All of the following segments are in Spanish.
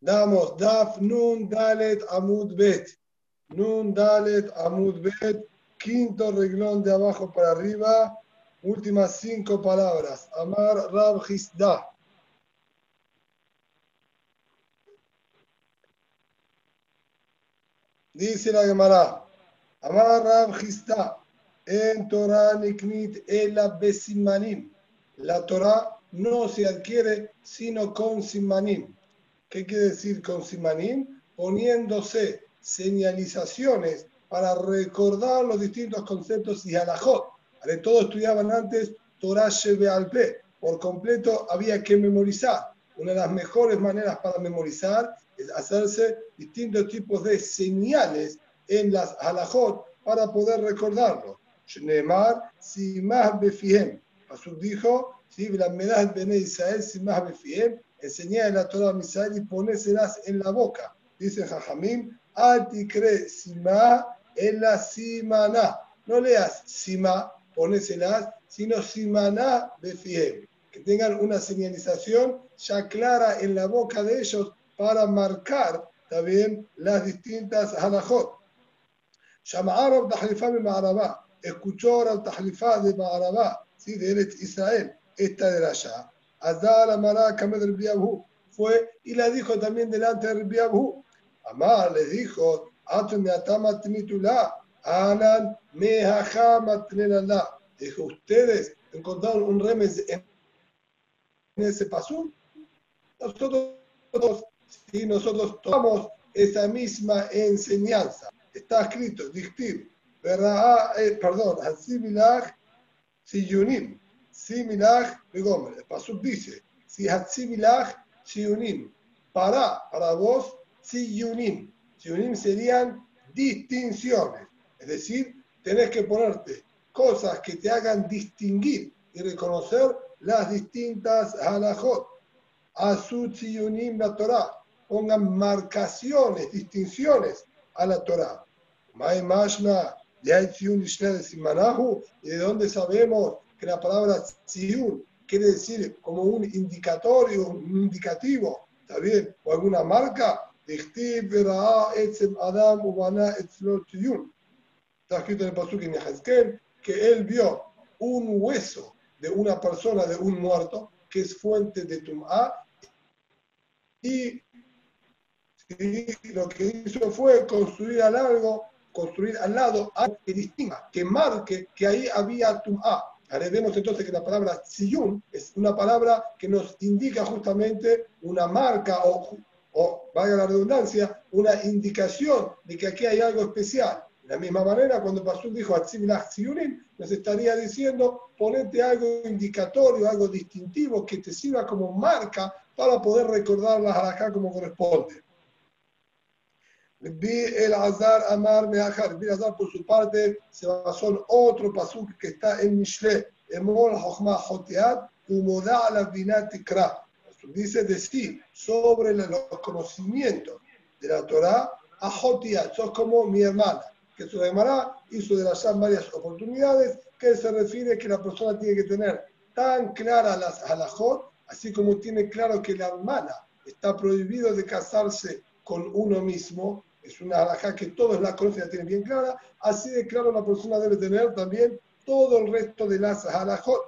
Damos Daf Nun Dalet Amud Bet. Nun Dalet Amud Bet. Quinto reglón de abajo para arriba. Últimas cinco palabras. Amar Rab Hisda. Dice la Gemara. Amar Rab Hisda. En Torah Niknit Ela Besimanim. La Torah no se adquiere sino con simanim. ¿Qué quiere decir con simanim? Poniéndose señalizaciones para recordar los distintos conceptos y halajot. De todo estudiaban antes Torah Shebe Alpe. Por completo había que memorizar. Una de las mejores maneras para memorizar es hacerse distintos tipos de señales en las halajot para poder recordarlo. Shneemar Simah Befihem. Pasuk dijo, ¿sí? la medad de Israel Simah Befiem, enseñar la Torah a Israel y ponéselas en la boca. Dice Jajamim, Altikre Simah en la Simana. No leas Sima, ponéselas, sino Simana Befiem. Que tengan una señalización ya clara en la boca de ellos para marcar también las distintas halajot. Shama'ar Tahlifah de Ma'arabá. Escuchó al Tahlifah de Ma'arabá, ¿sí? de Israel esta de allá. Azar Amara Kamed Abu fue y la dijo también delante de Rabbi Abu. Amar les dijo, Anan. Dijo, ustedes encontraron un remes en ese paso. Nosotros, si nosotros tomamos esa misma enseñanza, está escrito, dictir. Eh, perdón, Hatzimilach Siyunim, Similach Begomer. El Pasuk dice, si Hatsimilach Siyunim, para, para vos, Siyunim. Siyunim serían distinciones. Es decir, tenés que ponerte cosas que te hagan distinguir y reconocer las distintas halajot. Asut Siyunim la Torah. Pongan marcaciones, distinciones a la Torah. Mai Mashna, ¿Y de dónde sabemos que la palabra tziyun quiere decir como un indicatorio, un indicativo, ¿está bien? O alguna marca. Está escrito en el Pasuk en Yehezkel que él vio un hueso de una persona, de un muerto, que es fuente de Tum'a, y, y lo que hizo fue construir largo, construir al lado algo que distinga, que marque que ahí había Tum'a. Vemos entonces que la palabra siyun es una palabra que nos indica justamente una marca o, o, valga la redundancia, una indicación de que aquí hay algo especial. De la misma manera, cuando Pasuk dijo Atzimilach Siyunim, nos estaría diciendo ponete algo indicatorio, algo distintivo que te sirva como marca para poder recordar la halakha como corresponde. El Azar Amar Meachar. Vi el Azar, por su parte, se basó en otro pasuk que está en Mishle. Emol Hochma Hoteat, Umoda la Vinatikra. Dice decir sobre los conocimientos de la Torah a Hotiat. Sos como mi hermana. Que su hermana hizo de las varias oportunidades que se refiere que la persona tiene que tener tan claras las halajot, así como tiene claro que la hermana está prohibido de casarse con uno mismo, es una halajá que todos la conocen la tienen bien clara, así de claro la persona debe tener también todo el resto de las halajot.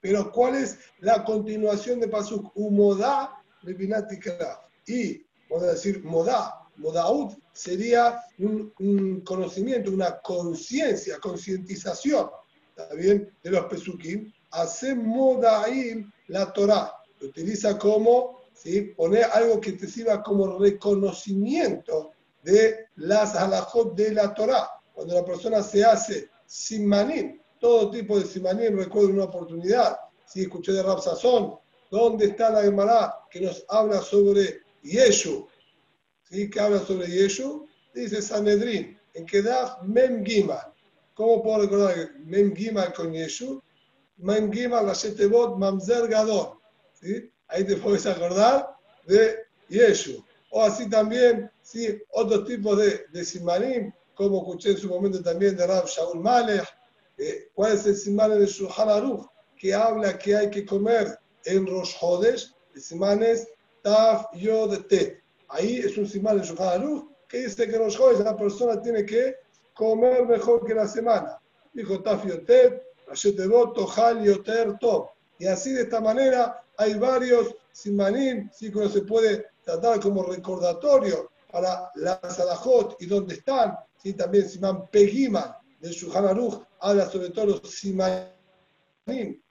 Pero ¿cuál es la continuación de Pasuk? Umodá Bibinatikra. Y, a decir, Modá, Modaud sería un, un conocimiento, una conciencia, concientización, bien? De los Pesukim. Hace Modaim la Torah. Lo utiliza como ¿sí? poner algo que te sirva como reconocimiento de las halajot de la Torah. Cuando la persona se hace simanim, todo tipo de simanim, recuerdo una oportunidad, si escuché de Rab ¿dónde está la Gemara que nos habla sobre Yeshu? ¿Sí? ¿Qué habla sobre Yeshu? Dice Sanedrin, en que da Mem Gimal. ¿Cómo puedo recordar Mem Gimal con Yeshu? Mem Gimal, la Shetebot, Mamzer Gadol. ¿Sí? Ahí te puedes acordar de Yeshu. O así también, sí, otros tipos de, de simanim, como escuché en su momento también de Rab Shaul Malech. Eh, ¿Cuál es el simanim de Shulchan Aruch? Que habla que hay que comer en Rosh Hodesh. El simán es Taf Yod Tet. Ahí es un simán de Shulchan que dice que los jóvenes la persona tiene que comer mejor que la semana. Dijo Taf Yod Tet, Yoter Top. Y así de esta manera hay varios simanim, sí que uno se puede tratar como recordatorio para la Sadajot y dónde están. Sí, también Simán Pegiman del Shulchan Aruch habla sobre todo los simanim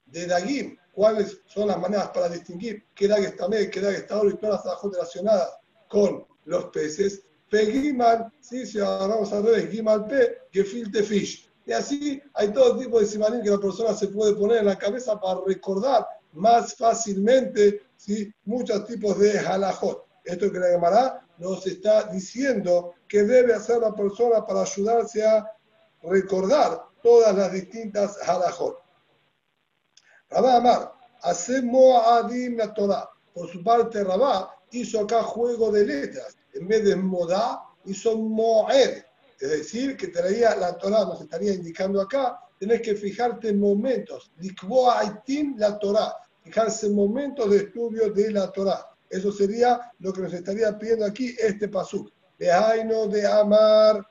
de Dagim, cuáles son las maneras para distinguir qué Dag está qué Dag está oro y todas las Sadajot relacionadas con los peces. Pegiman, sí, si agarramos al revés, Gimal P, Gefilte Fish. Y así hay todo tipo de simanim que la persona se puede poner en la cabeza para recordar más fácilmente ¿sí? muchos tipos de halajot. Esto que la llamará nos está diciendo que debe hacer la persona para ayudarse a recordar todas las distintas halajot. Rabá Amar, hace Moadim la Torah. Por su parte, Rabá hizo acá juego de letras. En vez de Modá, hizo Moed. Es decir, que traía la Torah, nos estaría indicando acá, tenés que fijarte en momentos. Likboa la Torah fijarse en momentos de estudio de la Torah. Eso sería lo que nos estaría pidiendo aquí este pasuk. Behaino de Amar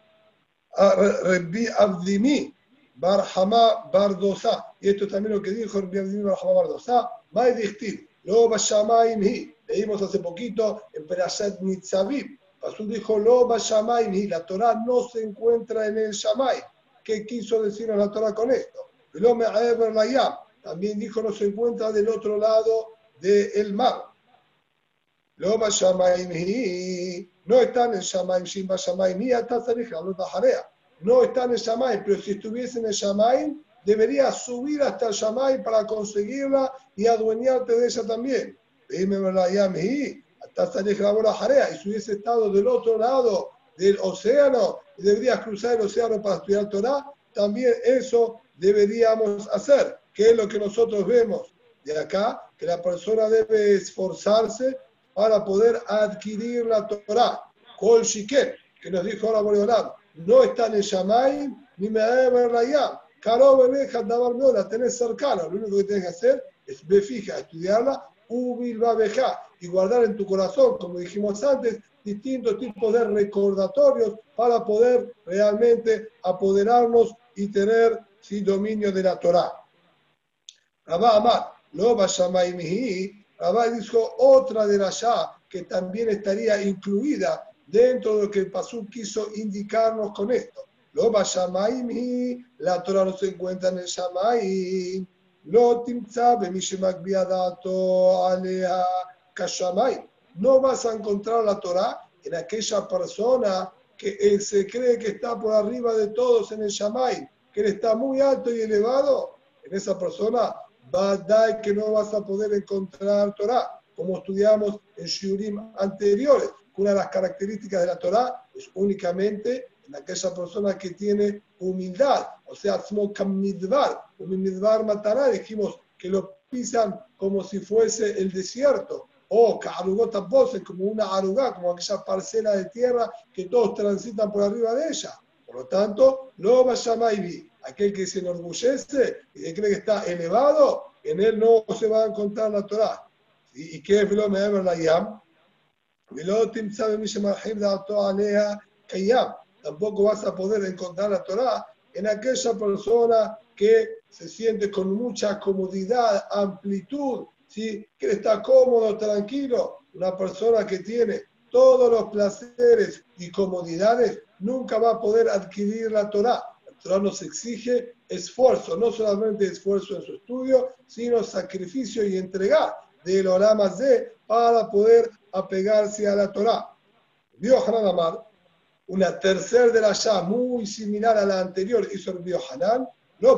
Rabbi Abdimi Barhama Bardosa. Y esto también lo que dijo Rabbi Abdimi Barhama Bardosa. Mai Dichtiv, Lo Hi. Leímos hace poquito en Perashat Nitzavim. Pasuk dijo Lo Hi. La Torah no se encuentra en el Shamay. ¿Qué quiso decirnos la Torah con esto? Lo Me'aber Layam también dijo no se encuentra del otro lado del mar. No están en Shamaim, Shimba Shamaim, ni No están en Shamaim, pero si estuviesen en Shamaim, deberías subir hasta Shamaim para conseguirla y adueñarte de ella también. Dime, Y si hubiese estado del otro lado del océano, deberías cruzar el océano para estudiar Torah, también eso deberíamos hacer. ¿Qué es lo que nosotros vemos de acá? Que la persona debe esforzarse para poder adquirir la Torah. Kol Shiket, que nos dijo ahora Boreolam, no está en el Shamay ni me rayar. Caro bebeja la tenés cercana. Lo único que tienes que hacer es fija, estudiarla, ubil y guardar en tu corazón, como dijimos antes, distintos tipos de recordatorios para poder realmente apoderarnos y tener sí, dominio de la Torah. Rabá Amar, lo Rabá dijo otra de la ya que también estaría incluida dentro de lo que el Pasú quiso indicarnos con esto. Lo la Torah no se encuentra en el Shamaim. Lo alea No vas a encontrar la Torah en aquella persona que se cree que está por arriba de todos en el Shamaim, que él está muy alto y elevado. En esa persona dar que no vas a poder encontrar Torah, como estudiamos en Shurim anteriores. Una de las características de la Torah es únicamente en aquella persona que tiene humildad, o sea, Midvar, Midvar matará, dijimos que lo pisan como si fuese el desierto, o pose como una arugá, como aquella parcela de tierra que todos transitan por arriba de ella. Por lo tanto, lo va a aquel que se enorgullece y cree que está elevado, en él no se va a encontrar la Torah. ¿Y qué es lo me la yam? Tampoco vas a poder encontrar la Torah en aquella persona que se siente con mucha comodidad, amplitud, ¿sí? que está cómodo, tranquilo. Una persona que tiene todos los placeres y comodidades nunca va a poder adquirir la Torah Torah nos exige esfuerzo, no solamente esfuerzo en su estudio, sino sacrificio y entregar de los ramas de para poder apegarse a la Torah. Vio Hanan Amar, una tercera de la ya muy similar a la anterior, hizo el Vio Hanan, no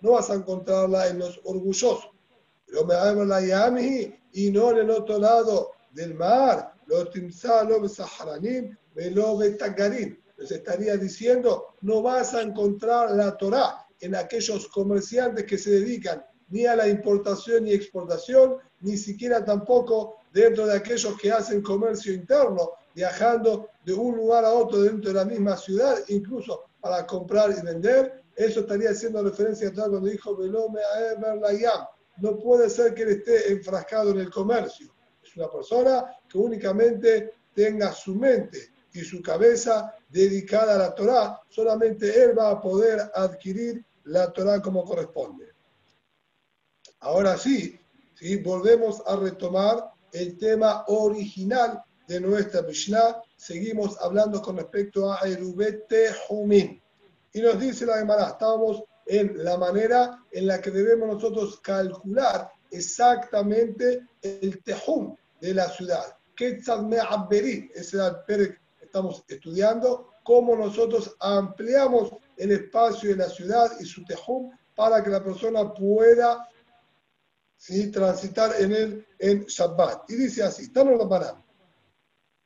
no vas a encontrarla en los orgullosos. Pero me hablo la Yami y no en el otro lado del mar, lo timsa, lo besaharanim, lo betagarim les estaría diciendo, no vas a encontrar la Torah en aquellos comerciantes que se dedican ni a la importación ni exportación, ni siquiera tampoco dentro de aquellos que hacen comercio interno, viajando de un lugar a otro dentro de la misma ciudad, incluso para comprar y vender. Eso estaría haciendo referencia a cuando dijo Velome a no puede ser que él esté enfrascado en el comercio. Es una persona que únicamente tenga su mente y su cabeza dedicada a la Torah, solamente él va a poder adquirir la Torah como corresponde. Ahora sí, ¿sí? volvemos a retomar el tema original de nuestra Mishnah. Seguimos hablando con respecto a Erubet Tehumin. Y nos dice la Gemara, estamos en la manera en la que debemos nosotros calcular exactamente el Tehum de la ciudad. Quetzal Me'abberin, ese es el que estamos estudiando, cómo nosotros ampliamos el espacio de la ciudad y su Tehum para que la persona pueda ¿sí? transitar en él en Shabbat. Y dice así, estamos en la parada.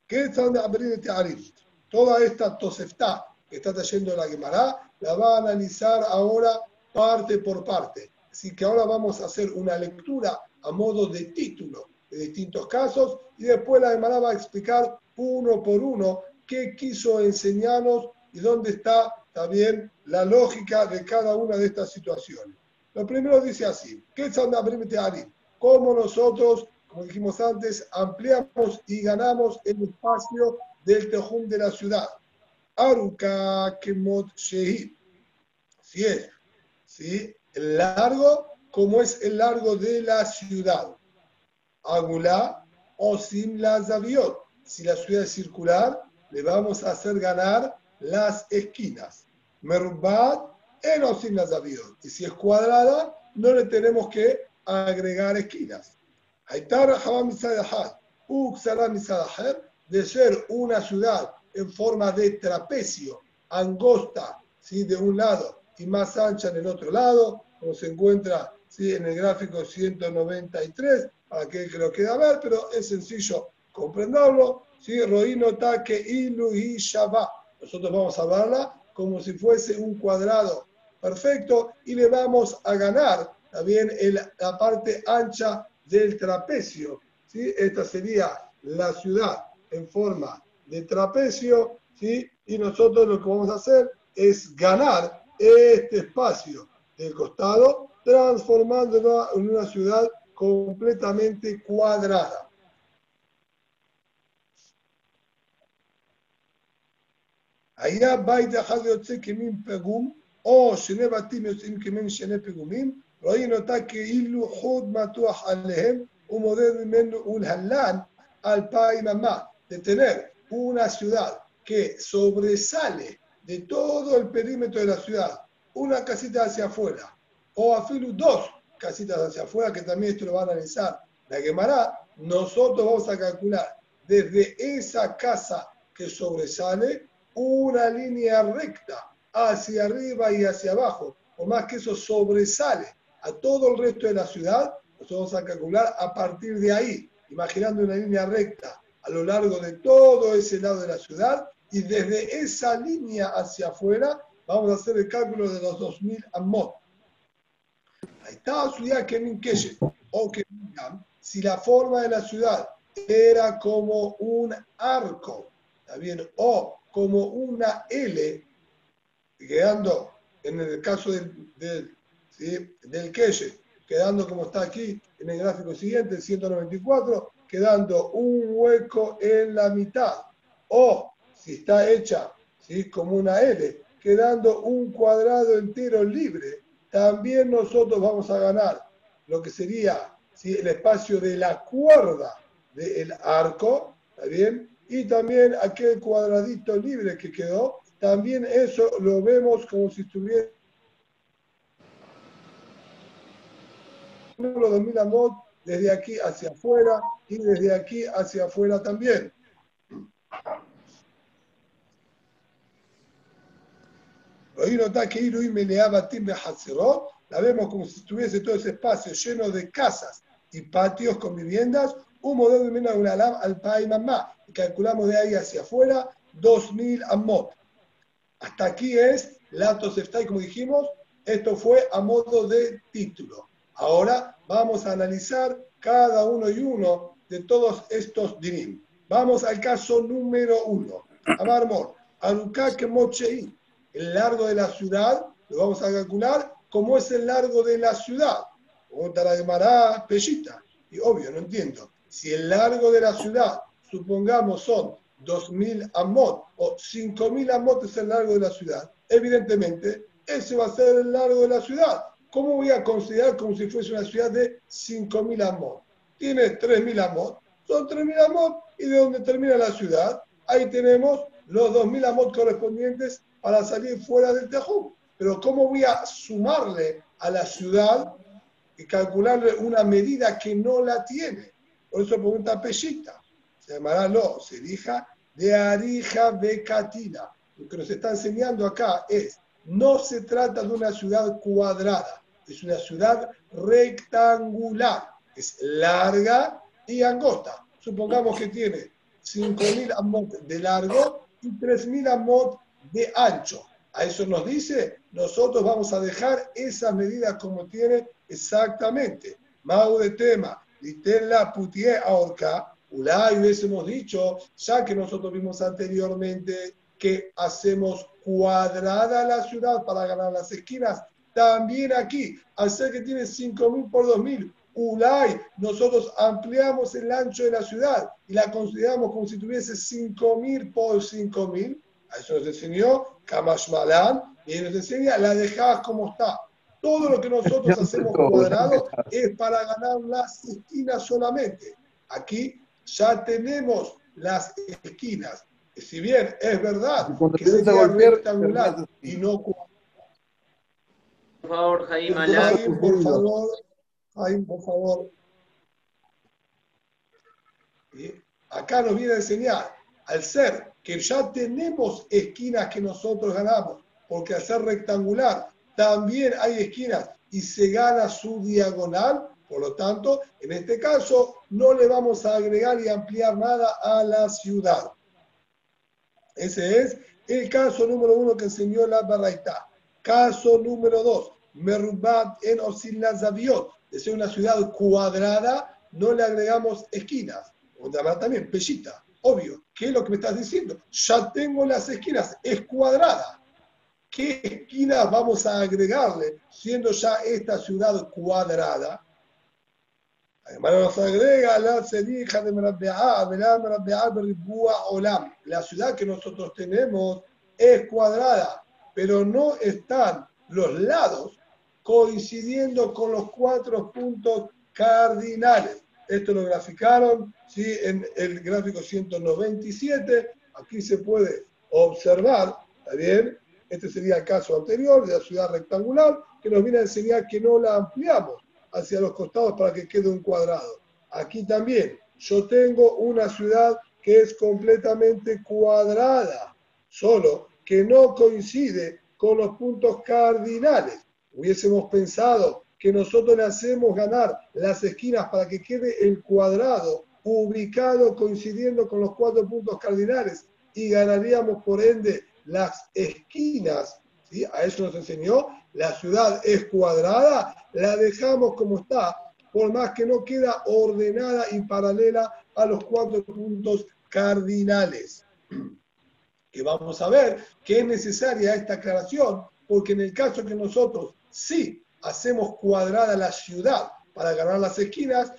Quetzal Me'abberin Toda esta Tosefta que está trayendo la Gemara, la va a analizar ahora parte por parte. Así que ahora vamos a hacer una lectura a modo de título de distintos casos y después la Gemara va a explicar uno por uno qué quiso enseñarnos y dónde está también la lógica de cada una de estas situaciones. Lo primero dice así, ¿qué es Cómo nosotros, como dijimos antes, ampliamos y ganamos el espacio del tejum de la ciudad. Aruka Kemot Shehid. Si es, ¿sí? El largo como es el largo de la ciudad. Agulá o Sim la Zaviot. Si la ciudad es circular, le vamos a hacer ganar las esquinas. Merbat en Osim la Zaviot. Y si es cuadrada, no le tenemos que agregar esquinas. Aitar de ser una ciudad en forma de trapecio, angosta, ¿sí? de un lado y más ancha en el otro lado, como se encuentra ¿sí? en el gráfico 193, para que lo quede ver, pero es sencillo comprenderlo. ¿Sí? Roino taque ilu y shaba. Nosotros vamos a verla como si fuese un cuadrado perfecto y le vamos a ganar también el, la parte ancha del trapecio. ¿sí? Esta sería la ciudad en forma de trapecio, ¿sí? y nosotros lo que vamos a hacer es ganar este espacio del costado, transformándolo en una ciudad completamente cuadrada. היה בית אחד יוצא כמין פגום, או שני בתים יוצאים כמין שני פיגומים, ראינו אותה כאילו חוד מתוח עליהם ומודד ממנו ולהלן אלפיים אמה. De tener una ciudad que sobresale de todo el perímetro de la ciudad, una casita hacia afuera, o afilu dos casitas hacia afuera, que también esto lo va a analizar la quemará, nosotros vamos a calcular desde esa casa que sobresale una línea recta hacia arriba y hacia abajo, o más que eso sobresale a todo el resto de la ciudad, nosotros vamos a calcular a partir de ahí, imaginando una línea recta a lo largo de todo ese lado de la ciudad y desde esa línea hacia afuera vamos a hacer el cálculo de los 2000 amot. Ahí está ciudad que o que si la forma de la ciudad era como un arco, ¿está bien? O como una L, quedando en el caso del, del, quedando como está aquí en el gráfico siguiente, el 194, quedando un hueco en la mitad. O si está hecha ¿sí? como una L, quedando un cuadrado entero libre, también nosotros vamos a ganar lo que sería ¿sí? el espacio de la cuerda del arco, ¿está bien? Y también aquel cuadradito libre que quedó, también eso lo vemos como si estuviera los 2000 amot desde aquí hacia afuera y desde aquí hacia afuera también. La vemos como si estuviese todo ese espacio lleno de casas y patios con viviendas, de menos una alam al país mamá. Calculamos de ahí hacia afuera 2000 amot. Hasta aquí es la Toseftai, como dijimos, esto fue a modo de título. Ahora vamos a analizar cada uno y uno de todos estos dinim. Vamos al caso número uno. Amarmor, Arukake Mochei, el largo de la ciudad, lo vamos a calcular como es el largo de la ciudad. Pregunta la Gemara, Pellita. Y obvio, no entiendo. Si el largo de la ciudad, supongamos, son 2.000 amot o 5.000 amot es el largo de la ciudad, evidentemente ese va a ser el largo de la ciudad. ¿Cómo voy a considerar como si fuese una ciudad de 5.000 amot? Tiene 3.000 amot, son 3.000 amot y de donde termina la ciudad, ahí tenemos los 2.000 amot correspondientes para salir fuera del Tejú. Pero ¿cómo voy a sumarle a la ciudad y calcularle una medida que no la tiene? Por eso pregunta Pellita. Se llamará lo, se elija de Arija Becatina. Lo que nos está enseñando acá es, no se trata de una ciudad cuadrada, es una ciudad rectangular, es larga y angosta. Supongamos que tiene 5.000 amot de largo y 3.000 amot de ancho. A eso nos dice, nosotros vamos a dejar esa medida como tiene exactamente. Mau de tema, la putie ahorca, Ulay hubiésemos dicho, ya que nosotros vimos anteriormente que hacemos cuadrada la ciudad para ganar las esquinas, también aquí, al ser que tiene 5.000 por 2.000, Ulay, nosotros ampliamos el ancho de la ciudad y la consideramos como si tuviese 5.000 por 5.000. A eso nos enseñó Kamash Malan y nos enseña, la dejás como está. Todo lo que nosotros hacemos cuadrado es para ganar las esquinas solamente. Aquí ya tenemos las esquinas. Si bien es verdad que sería rectangular y no Por favor, Jaime, Jaime, por favor, Jaime, por favor. Acá nos viene a enseñar, al ser que ya tenemos esquinas que nosotros ganamos, porque al ser rectangular también hay esquinas y se gana su diagonal. Por lo tanto, en este caso no le vamos a agregar y ampliar nada a la ciudad. Ese es el caso número uno que enseñó la Barraita. Caso número dos, Merubat en. De ser una ciudad cuadrada, no le agregamos esquinas. O también, pellita. Obvio. ¿Qué es lo que me estás diciendo? Ya tengo las esquinas, es cuadrada. ¿Qué esquinas vamos a agregarle siendo ya esta ciudad cuadrada? Además nos agrega la sedija de Olam. La ciudad que nosotros tenemos es cuadrada, pero no están los lados coincidiendo con los cuatro puntos cardinales. Esto lo graficaron ¿sí? en el gráfico 197. Aquí se puede observar, ¿está bien? Este sería el caso anterior de la ciudad rectangular, que nos viene a enseñar que no la ampliamos hacia los costados para que quede un cuadrado. Aquí también, yo tengo una ciudad que es completamente cuadrada, solo que no coincide con los puntos cardinales. Hubiésemos pensado que nosotros le hacemos ganar las esquinas para que quede el cuadrado ubicado coincidiendo con los cuatro puntos cardinales y ganaríamos por ende las esquinas, ¿sí? a eso nos enseñó, la ciudad es cuadrada, la dejamos como está, por más que no queda ordenada y paralela a los cuatro puntos cardinales. Que vamos a ver que es necesaria esta aclaración, porque en el caso que nosotros sí hacemos cuadrada la ciudad para ganar las esquinas,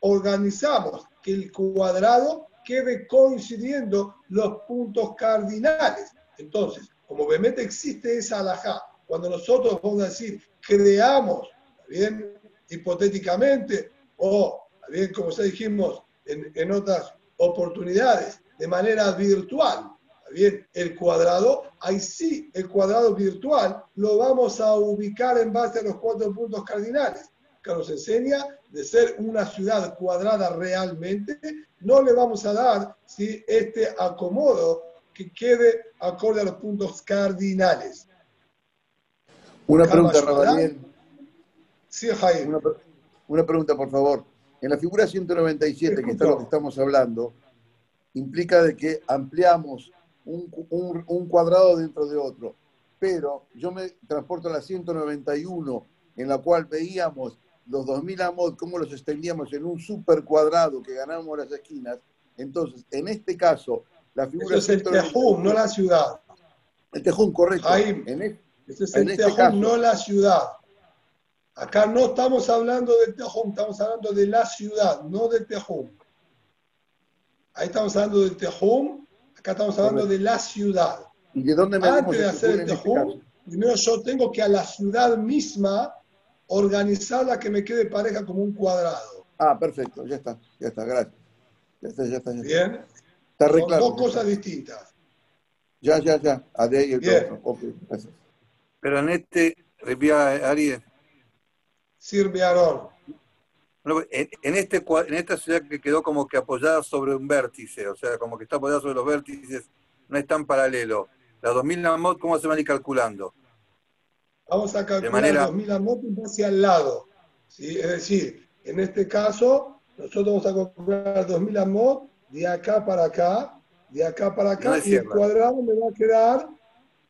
organizamos que el cuadrado quede coincidiendo los puntos cardinales. Entonces, como obviamente existe esa alajá, cuando nosotros vamos a decir, creamos, bien, hipotéticamente, o bien, como ya dijimos en, en otras oportunidades, de manera virtual, bien, el cuadrado, ahí sí, el cuadrado virtual lo vamos a ubicar en base a los cuatro puntos cardinales, que nos enseña de ser una ciudad cuadrada realmente, no le vamos a dar si este acomodo que quede acorde a los puntos cardinales. Una pregunta, Rabaniel. Sí, Jaime. Una, pregunta, por favor. En la figura 197, que está lo que estamos hablando, implica de que ampliamos un, un, cuadrado dentro de otro. Pero yo me transporto a la 191, en la cual veíamos los 2000 amod, cómo los extendíamos en un super cuadrado que ganamos las esquinas. Entonces, en este caso, la figura Eso es el Tejum, no la ciudad. El Tejum, correcto. Jaime, en, es el en este caso, no la ciudad. Acá no estamos hablando de Tejum, estamos hablando de la ciudad, no de Tejum. Ahí estamos hablando de Tejum, acá estamos hablando de la ciudad. ¿Y de dónde me Antes de hacer el Tejum, primero yo tengo que a la ciudad misma organizarla que me quede pareja como un cuadrado. Ah, perfecto, ya está, ya está, gracias. Ya está, ya está. Ya está. Bien. Está re Son claro, dos cosas distintas. Ya, ya, ya. A de ahí el Bien. otro. Ok, gracias. Pero en este, repía Ari, Sirve Aarón. en, en este, en esta ciudad que quedó como que apoyada sobre un vértice, o sea, como que está apoyada sobre los vértices, no es tan paralelo. Las 2000 Namot, ¿cómo se van a ir calculando? Vamos a calcular manera- 2000 amot hacia al lado. ¿sí? Es decir, en este caso, nosotros vamos a calcular 2000 amot de acá para acá, de acá para acá, No y el cuadrado me va a quedar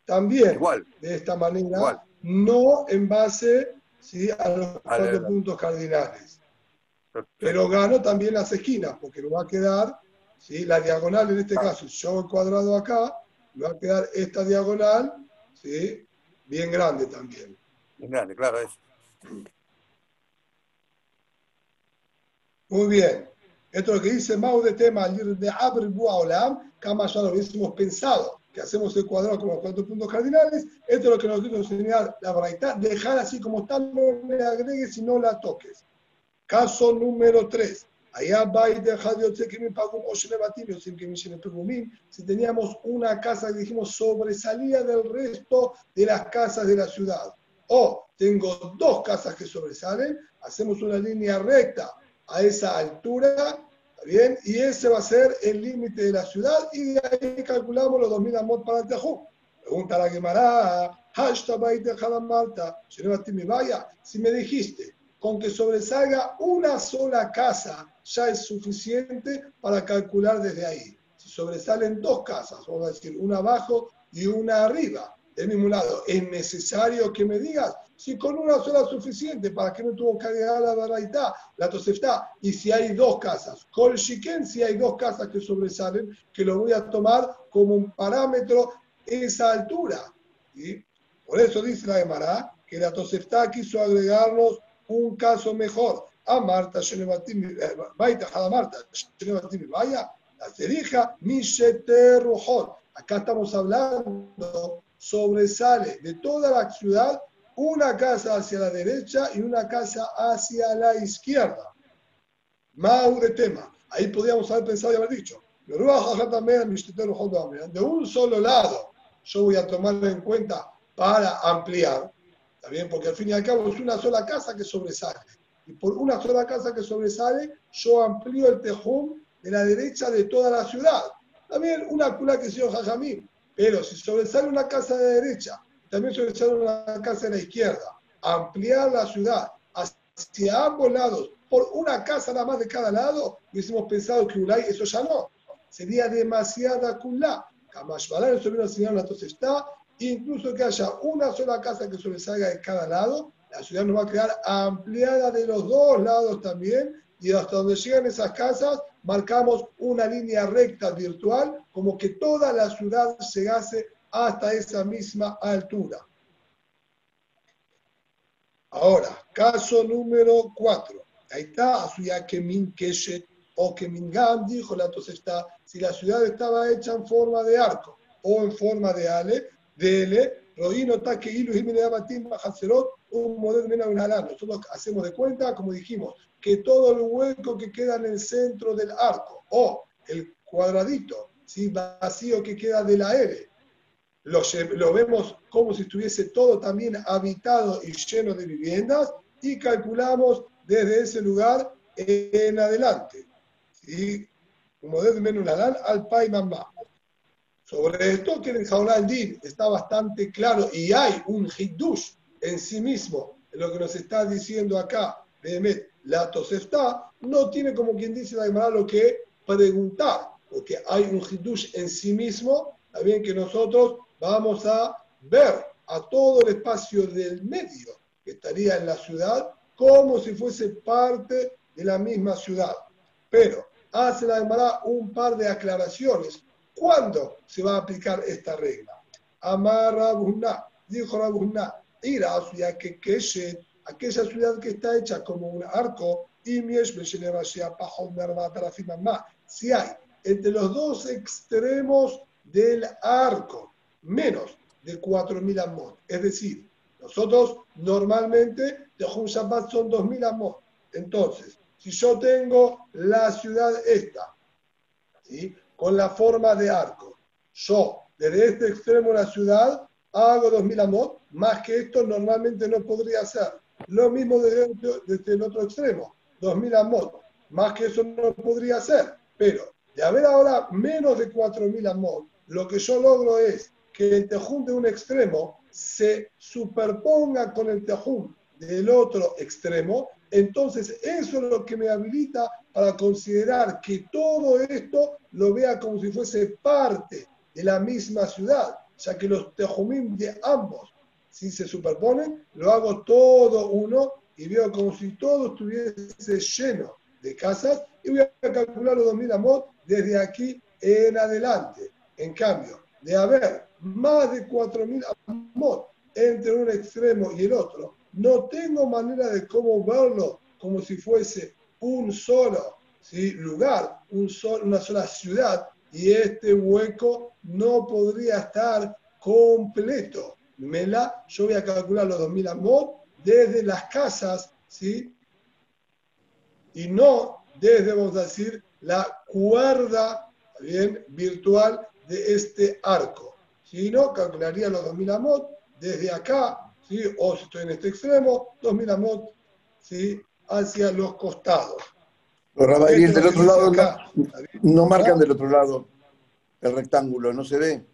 también Igual, de esta manera, Igual. no en base ¿sí? a los cuatro puntos cardinales. perfecto. Pero gano también las esquinas, porque me va a quedar ¿sí? la diagonal, en este Ah. caso, yo el cuadrado acá, me va a quedar esta diagonal ¿sí? bien grande también. es grande, claro, es. Muy bien. Esto es lo que dice Mau de tema, de Abr Olam, Kama ya lo hubiésemos pensado, que hacemos el cuadrado con los cuatro puntos cardinales. Esto es lo que nos quiere enseñar la Braita, dejar así como está, no le agregues y no la toques. Caso número 3. Allá. Si teníamos una casa que dijimos sobresalía del resto de las casas de la ciudad, o tengo dos casas que sobresalen, hacemos una línea recta a esa altura, ¿está bien? Y ese va a ser el límite de la ciudad y de ahí calculamos los 2000 amot para el Tejú. Pregunta la Gemara, Malta, vaya, si me dijiste con que sobresalga una sola casa ya es suficiente para calcular desde ahí. Si sobresalen dos casas, vamos a decir, una abajo y una arriba, del mismo lado, ¿es necesario que me digas? Si con una sola es suficiente, ¿para qué me tuvo que agregar la baraita, la tosefta? Y si hay dos casas, Kol Shiken, si hay dos casas que sobresalen, que lo voy a tomar como un parámetro esa altura. ¿sí? Por eso dice la Gemara que la tosefta quiso agregarnos un caso mejor. A Marta, Baita, a Marta, vaya, la cerija, Mishete Rojot. Acá estamos hablando, sobresale de toda la ciudad una casa hacia la derecha y una casa hacia la izquierda. Mau de tema. Ahí podríamos haber pensado y haber dicho, de un solo lado yo voy a tomarlo en cuenta para ampliar, ¿está bien? Porque al fin y al cabo es una sola casa que sobresale. Y por una sola casa que sobresale, yo amplío el tejum de la derecha de toda la ciudad. También una cula que se Jajamín. Pero si sobresale una casa de derecha, también sobresale una casa de la izquierda, ampliar la ciudad hacia ambos lados por una casa nada más de cada lado, hubiésemos pensado que Ulay eso ya no. Sería demasiada culá. Kamashbalá eso vino a enseñar la está incluso que haya una sola casa que sobresalga de cada lado, la ciudad nos va a quedar ampliada de los dos lados también, y hasta donde llegan esas casas, marcamos una línea recta virtual, como que toda la ciudad llegase hasta esa misma altura. Ahora, caso número 4. Ahí está, Asuya Kemin Keshet o Kemingam, dijo la está si la ciudad estaba hecha en forma de arco o en forma de ale, de L, Rodino Taque Ilu Batim Hazelot, un modelo halán. Nosotros hacemos de cuenta, como dijimos, que todo el hueco que queda en el centro del arco o el cuadradito ¿sí? vacío que queda de la L, lo, lo, vemos como si estuviese todo también habitado y lleno de viviendas y calculamos desde ese lugar en adelante. ¿sí? Como desde Menulalán al Pai Mamá. Sobre esto que el Jaulal Din está bastante claro y hay un Hiddush en sí mismo, en lo que nos está diciendo acá, de la Tosefta, no tiene como quien dice la Gemara lo que preguntar, porque hay un Hiddush en sí mismo, también que nosotros vamos a ver a todo el espacio del medio que estaría en la ciudad como si fuese parte de la misma ciudad. Pero hace la Gemara un par de aclaraciones. ¿Cuándo se va a aplicar esta regla? Amar Rabunna, dijo Rabunna, irá ya que Keshet aquella ciudad que está hecha como un arco, y si hay entre los dos extremos del arco menos de 4.000 amot, es decir, nosotros normalmente de un Shabbat son 2.000 amot. Entonces, si yo tengo la ciudad esta, ¿sí? con la forma de arco, yo desde este extremo de la ciudad hago 2.000 amot, más que esto normalmente no podría hacer. Lo mismo desde, desde el otro extremo, 2.000 amot, más que eso no podría hacer. Pero de haber ahora menos de 4.000 amot, lo que yo logro es que el tejún de un extremo se superponga con el tejún del otro extremo, entonces eso es lo que me habilita para considerar que todo esto lo vea como si fuese parte de la misma ciudad, ya que los tejumim de ambos, si se superponen, lo hago todo uno y veo como si todo estuviese lleno de casas y voy a calcular los 2000 amot desde aquí en adelante. En cambio, de haber más de 4.000 amot entre un extremo y el otro, no tengo manera de cómo verlo como si fuese un solo lugar, un una sola ciudad, y este hueco no podría estar completo. Mela, yo voy a calcular los 2.000 amot desde las casas, ¿sí? Y no desde, vamos a decir, la cuerda, bien, virtual de este arco. Si no, calcularía los 2000 amot desde acá, ¿sí? o si estoy en este extremo, 2000 amot ¿sí? hacia los costados. Los rabaíes del otro lado no, marcan del otro lado el rectángulo, no se ve.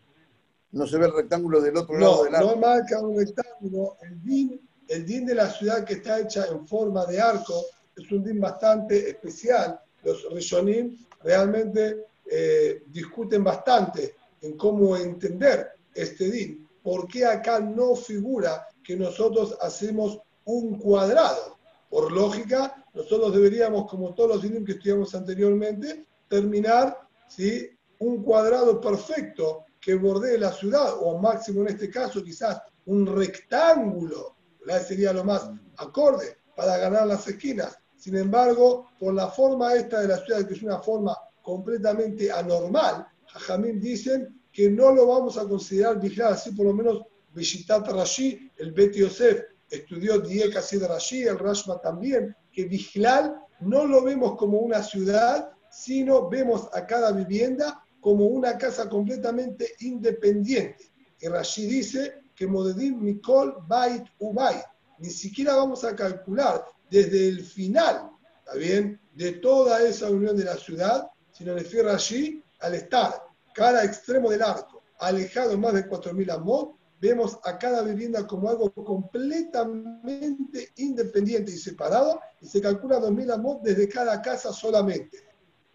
No se ve el rectángulo del otro lado del arco. No marca un rectángulo. El din, el din de la ciudad que está hecha en forma de arco es un din bastante especial. Los Rishonim realmente eh, discuten bastante en cómo entender este din. ¿Por qué acá no figura que nosotros hacemos un cuadrado? Por lógica, nosotros deberíamos, como todos los dinim que estudiamos anteriormente, terminar ¿sí? un cuadrado perfecto que bordee la ciudad, o máximo en este caso quizás un rectángulo, ¿verdad? sería lo más acorde para ganar las esquinas. Sin embargo, por la forma esta de la ciudad, que es una forma completamente anormal, Jajamim dicen que no lo vamos a considerar vigilar, así por lo menos Vishitat Rashi, el Bet Yosef, estudió Diek de Rashi, el Rashma también, que vigilar no lo vemos como una ciudad, sino vemos a cada vivienda como una casa completamente independiente. Y Rashi dice que Modedim Mikol Bait Ubait. Ni siquiera vamos a calcular desde el final, ¿está bien?, de toda esa unión de la ciudad, sino le allí, al estar cada extremo del arco alejado más de 4.000 amot, vemos a cada vivienda como algo completamente independiente y separado, y se calcula 2.000 amot desde cada casa solamente.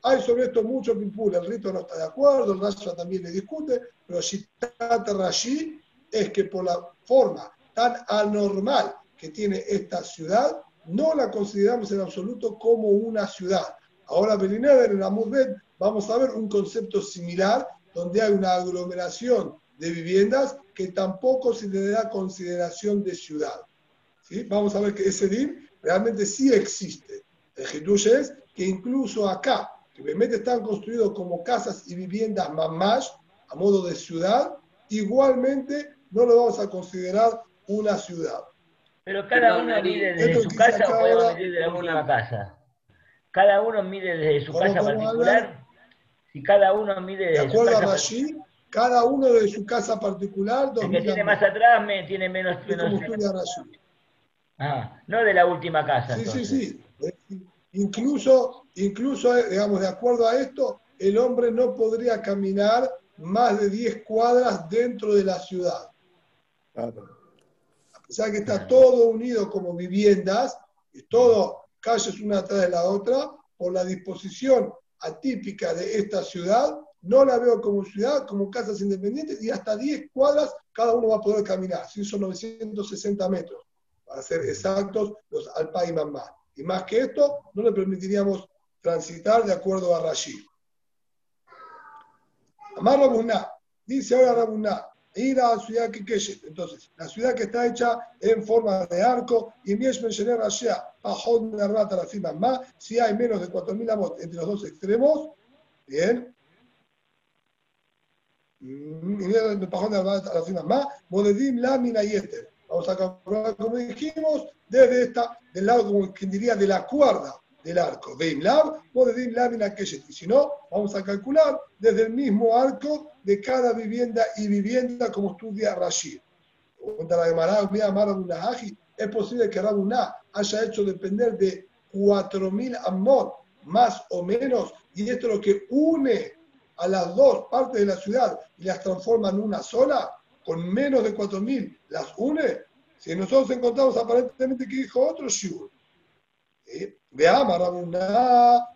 Hay sobre esto mucho pimpul, el rito no está de acuerdo, el Rasha también le discute, pero Shitat Rashi es que por la forma tan anormal que tiene esta ciudad, no la consideramos en absoluto como una ciudad. Ahora, Belinader, en la Mudbet, vamos a ver un concepto similar, donde hay una aglomeración de viviendas que tampoco se le da consideración de ciudad. ¿Sí? Vamos a ver que ese DIM realmente sí existe. El Hidush es que incluso acá, que realmente están construidos como casas y viviendas más a modo de ciudad, igualmente no lo vamos a considerar una ciudad. Pero cada uno mide desde su casa o puede medir de última casa. Cada uno mide desde su casa particular. Si cada uno mide desde su casa Rashi, cada uno de su casa particular. El que tiene más atrás me, tiene menos. menos ah, no de la última casa. Sí, sí, sí. Incluso, incluso, digamos, de acuerdo a esto, el hombre no podría caminar más de 10 cuadras dentro de la ciudad. Claro. A pesar que está todo unido como viviendas, y todo calles una atrás de la otra, por la disposición atípica de esta ciudad, no la veo como ciudad, como casas independientes y hasta 10 cuadras cada uno va a poder caminar, si son 960 metros, para ser exactos, los Alpa y Mamá. Y más que esto, no le permitiríamos transitar de acuerdo a Rashi. Amar Rabuná, dice ahora Rabuná, ir a la ciudad. Entonces, la ciudad que está hecha en forma de arco, y Miesh Mentioner Rashea, Pajón Narvata la firma más, si hay menos de 4.000 amot entre los dos extremos, bien. Pajón Narvata la firma más, Modedim Lamina y este. Vamos a calcular, como dijimos, desde esta, del lado, como quien diría, de la cuerda del arco. Veim Lab, Modedim Lamina Keshet. Y si no, vamos a calcular desde el mismo arco de cada vivienda y vivienda como estudia Rashid. Es posible que Rabuná haya hecho depender de 4.000 amot, más o menos, y esto es lo que une a las dos partes de la ciudad y las transforma en una sola, con menos de 4.000 las une. Si nosotros encontramos aparentemente que dijo otro Shur, veamos, Rabuná,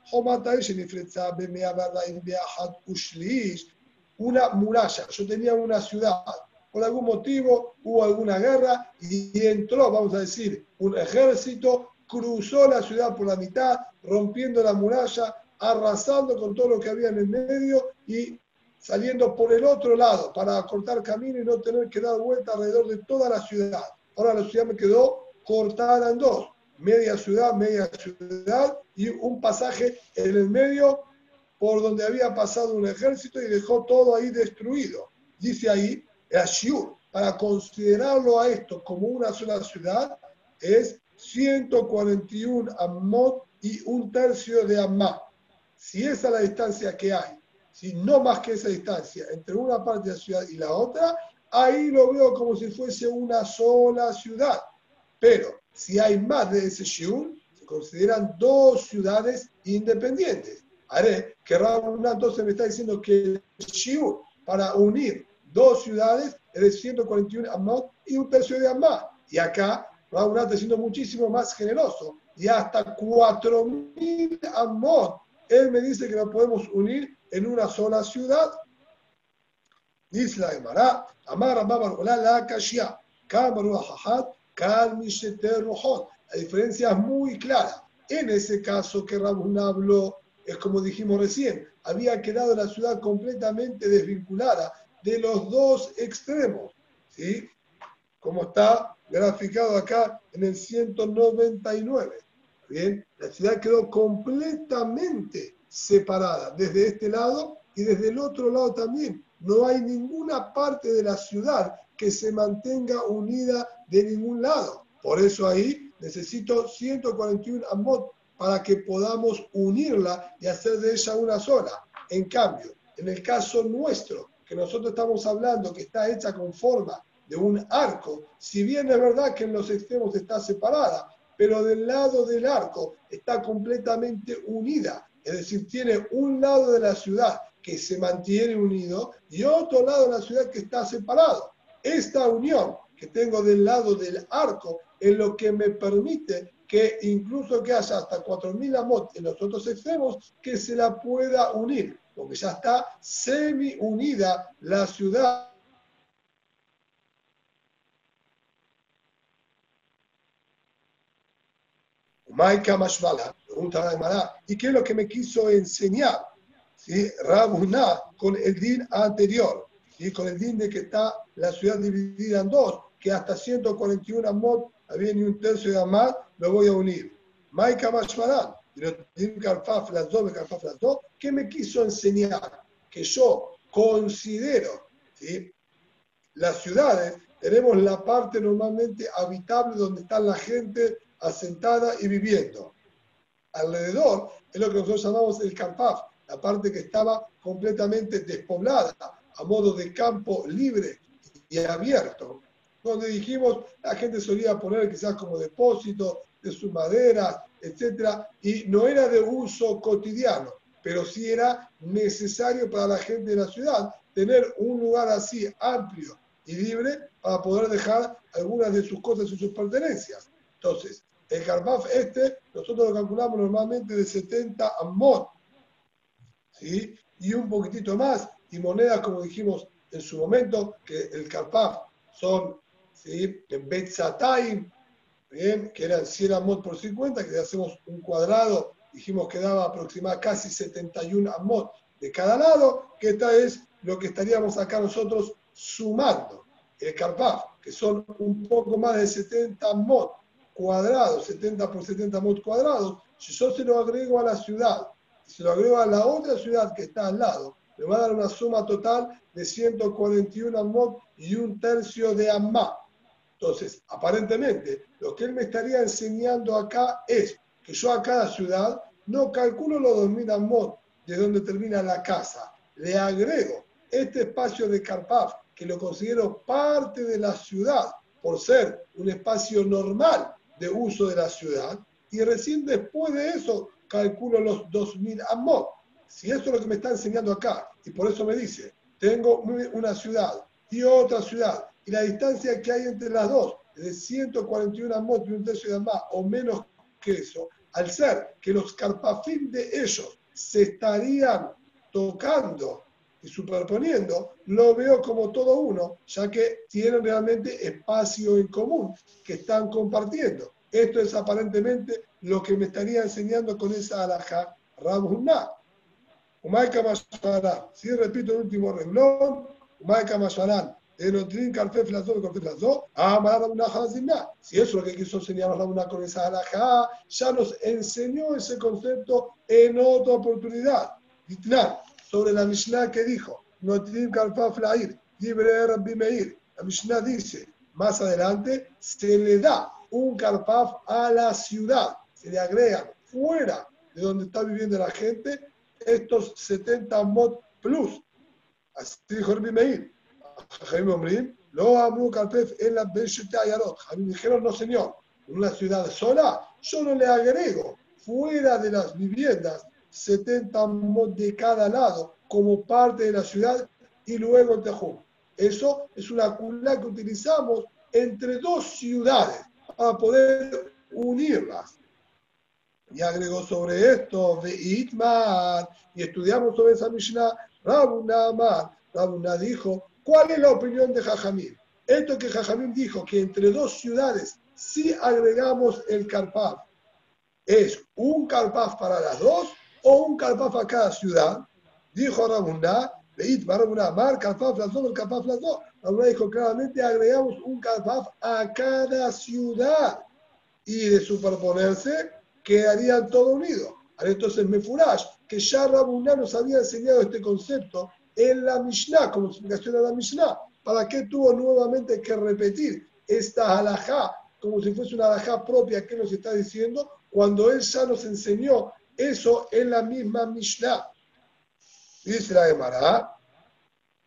una muralla. Yo tenía una ciudad, por algún motivo hubo alguna guerra y entró, vamos a decir, un ejército, cruzó la ciudad por la mitad, rompiendo la muralla, arrasando con todo lo que había en el medio y saliendo por el otro lado para cortar camino y no tener que dar vuelta alrededor de toda la ciudad. Ahora la ciudad me quedó cortada en dos, media ciudad, media ciudad y un pasaje en el medio por donde había pasado un ejército y dejó todo ahí destruido. Dice ahí, Ashiur, para considerarlo a esto como una sola ciudad, es 141 Ammot y un tercio de Ammá. Si esa es la distancia que hay, si no más que esa distancia entre una parte de la ciudad y la otra, ahí lo veo como si fuese una sola ciudad. Pero si hay más de ese shiur, se consideran dos ciudades independientes haré que Rabuna entonces me está diciendo que el Shiur para unir dos ciudades es de 141 Amot y un tercio de Amá. Y acá Rabuna está siendo muchísimo más generoso y hasta 4.000 Amot. Él me dice que nos podemos unir en una sola ciudad. Dice la Gemara, Amar Amar la Kashia, Kamaru Ahahat. La diferencia es muy clara. En ese caso que Rabuna habló es como dijimos recién, había quedado la ciudad completamente desvinculada de los dos extremos, ¿sí? Como está graficado acá en el 199. Bien, la ciudad quedó completamente separada desde este lado y desde el otro lado también. No hay ninguna parte de la ciudad que se mantenga unida de ningún lado. Por eso ahí necesito 141 amot para que podamos unirla y hacer de ella una sola. En cambio, en el caso nuestro, que nosotros estamos hablando que está hecha con forma de un arco, si bien es verdad que en los extremos está separada, pero del lado del arco está completamente unida, es decir, tiene un lado de la ciudad que se mantiene unido y otro lado de la ciudad que está separado. Esta unión que tengo del lado del arco es lo que me permite que incluso que haya hasta 4.000 amot en los otros extremos, que se la pueda unir, porque ya está semi unida la ciudad. Maika Mashvala, pregunta ¿y qué es lo que me quiso enseñar? ¿Sí? Rabuná con el din anterior, y con el din de que está la ciudad dividida en dos, que hasta 141 amot había ni un tercio de amad, lo voy a unir. Maika Mashmaran, ¿qué me quiso enseñar? Que yo considero, ¿sí? las ciudades, tenemos la parte normalmente habitable donde está la gente asentada y viviendo. Alrededor es lo que nosotros llamamos el Karpaf, la parte que estaba completamente despoblada, a modo de campo libre y abierto donde dijimos la gente solía poner quizás como depósito de sus maderas, etcétera, y no era de uso cotidiano, pero sí era necesario para la gente de la ciudad tener un lugar así amplio y libre para poder dejar algunas de sus cosas y sus pertenencias. Entonces, el Carpaf este, nosotros lo calculamos normalmente de 70 amot, ¿sí? Y un poquitito más, y monedas, como dijimos en su momento, que el Carpaf son ¿sí? en Betzatayim, bien, que eran 100 amot por 50, que hacemos un cuadrado, dijimos que daba aproximadamente casi 71 amot de cada lado, que esta es lo que estaríamos acá nosotros sumando el Carpaf, que son un poco más de 70 mod cuadrados, 70 por 70 mod cuadrados, si yo se lo agrego a la ciudad, se lo agrego a la otra ciudad que está al lado, me va a dar una suma total de 141 mod y un tercio de amma. Entonces, aparentemente, lo que él me estaría enseñando acá es que yo a cada ciudad no calculo los 2000 mod de donde termina la casa, le agrego este espacio de Carpaf, que lo considero parte de la ciudad, por ser un espacio normal de uso de la ciudad, y recién después de eso calculo los 2000 amot. Si eso es lo que me está enseñando acá, y por eso me dice, tengo una ciudad y otra ciudad, y la distancia que hay entre las dos de 141 amot y un tercio de amá, o menos que eso, al ser que los carpafín de ellos se estarían tocando y superponiendo, lo veo como todo uno, ya que tienen realmente espacio en común que están compartiendo. Esto es aparentemente lo que me estaría enseñando con esa alhaja Rabunna. Umaika Masharan. Si repito el último renglón, Umaika Masharan. Enotrin Karfe Flazó, Karfe Flazó, Amar Rabunna Hazimna. Si eso es lo que quiso enseñar Rabunna con esa alhaja, ya nos enseñó ese concepto en otra oportunidad. sobre la Mishnah que dijo, Notrin Karfa Flair, Libre Rabbi Meir. La Mishnah dice, más adelante, se le da un carpaf a la ciudad. Se le agregan fuera de donde está viviendo la gente estos 70 mod plus. Así dijo Rabbi Meir. En la Ayarot. dijeron, no señor, en una ciudad sola, yo no le agrego fuera de las viviendas 70 mod de cada lado como parte de la ciudad y luego el Tejum. Eso es una cula que utilizamos entre dos ciudades a poder unirlas. Y agregó sobre esto, Itmar, y estudiamos sobre esa Mishnah, Rabuna Amar, Rabuna dijo, ¿cuál es la opinión de Jajamín? Esto que Jajamín dijo, que entre dos ciudades si agregamos el Karpaf, ¿es un Karpaf para las dos o un Karpaf a cada ciudad? Dijo Rabuna, Itmar, Rabuna Amar, Karpaf las dos, el Karpaf las dos. Ahora dijo claramente, agregamos un Kalpaf a cada ciudad y de superponerse quedarían todo unido. Entonces Mefurash, que ya Rabuná nos había enseñado este concepto en la Mishnah, como explicación de la Mishnah, ¿para qué tuvo nuevamente que repetir esta halajá como si fuese una halajá propia que nos está diciendo cuando él ya nos enseñó eso en la misma Mishnah? Dice la Gemara,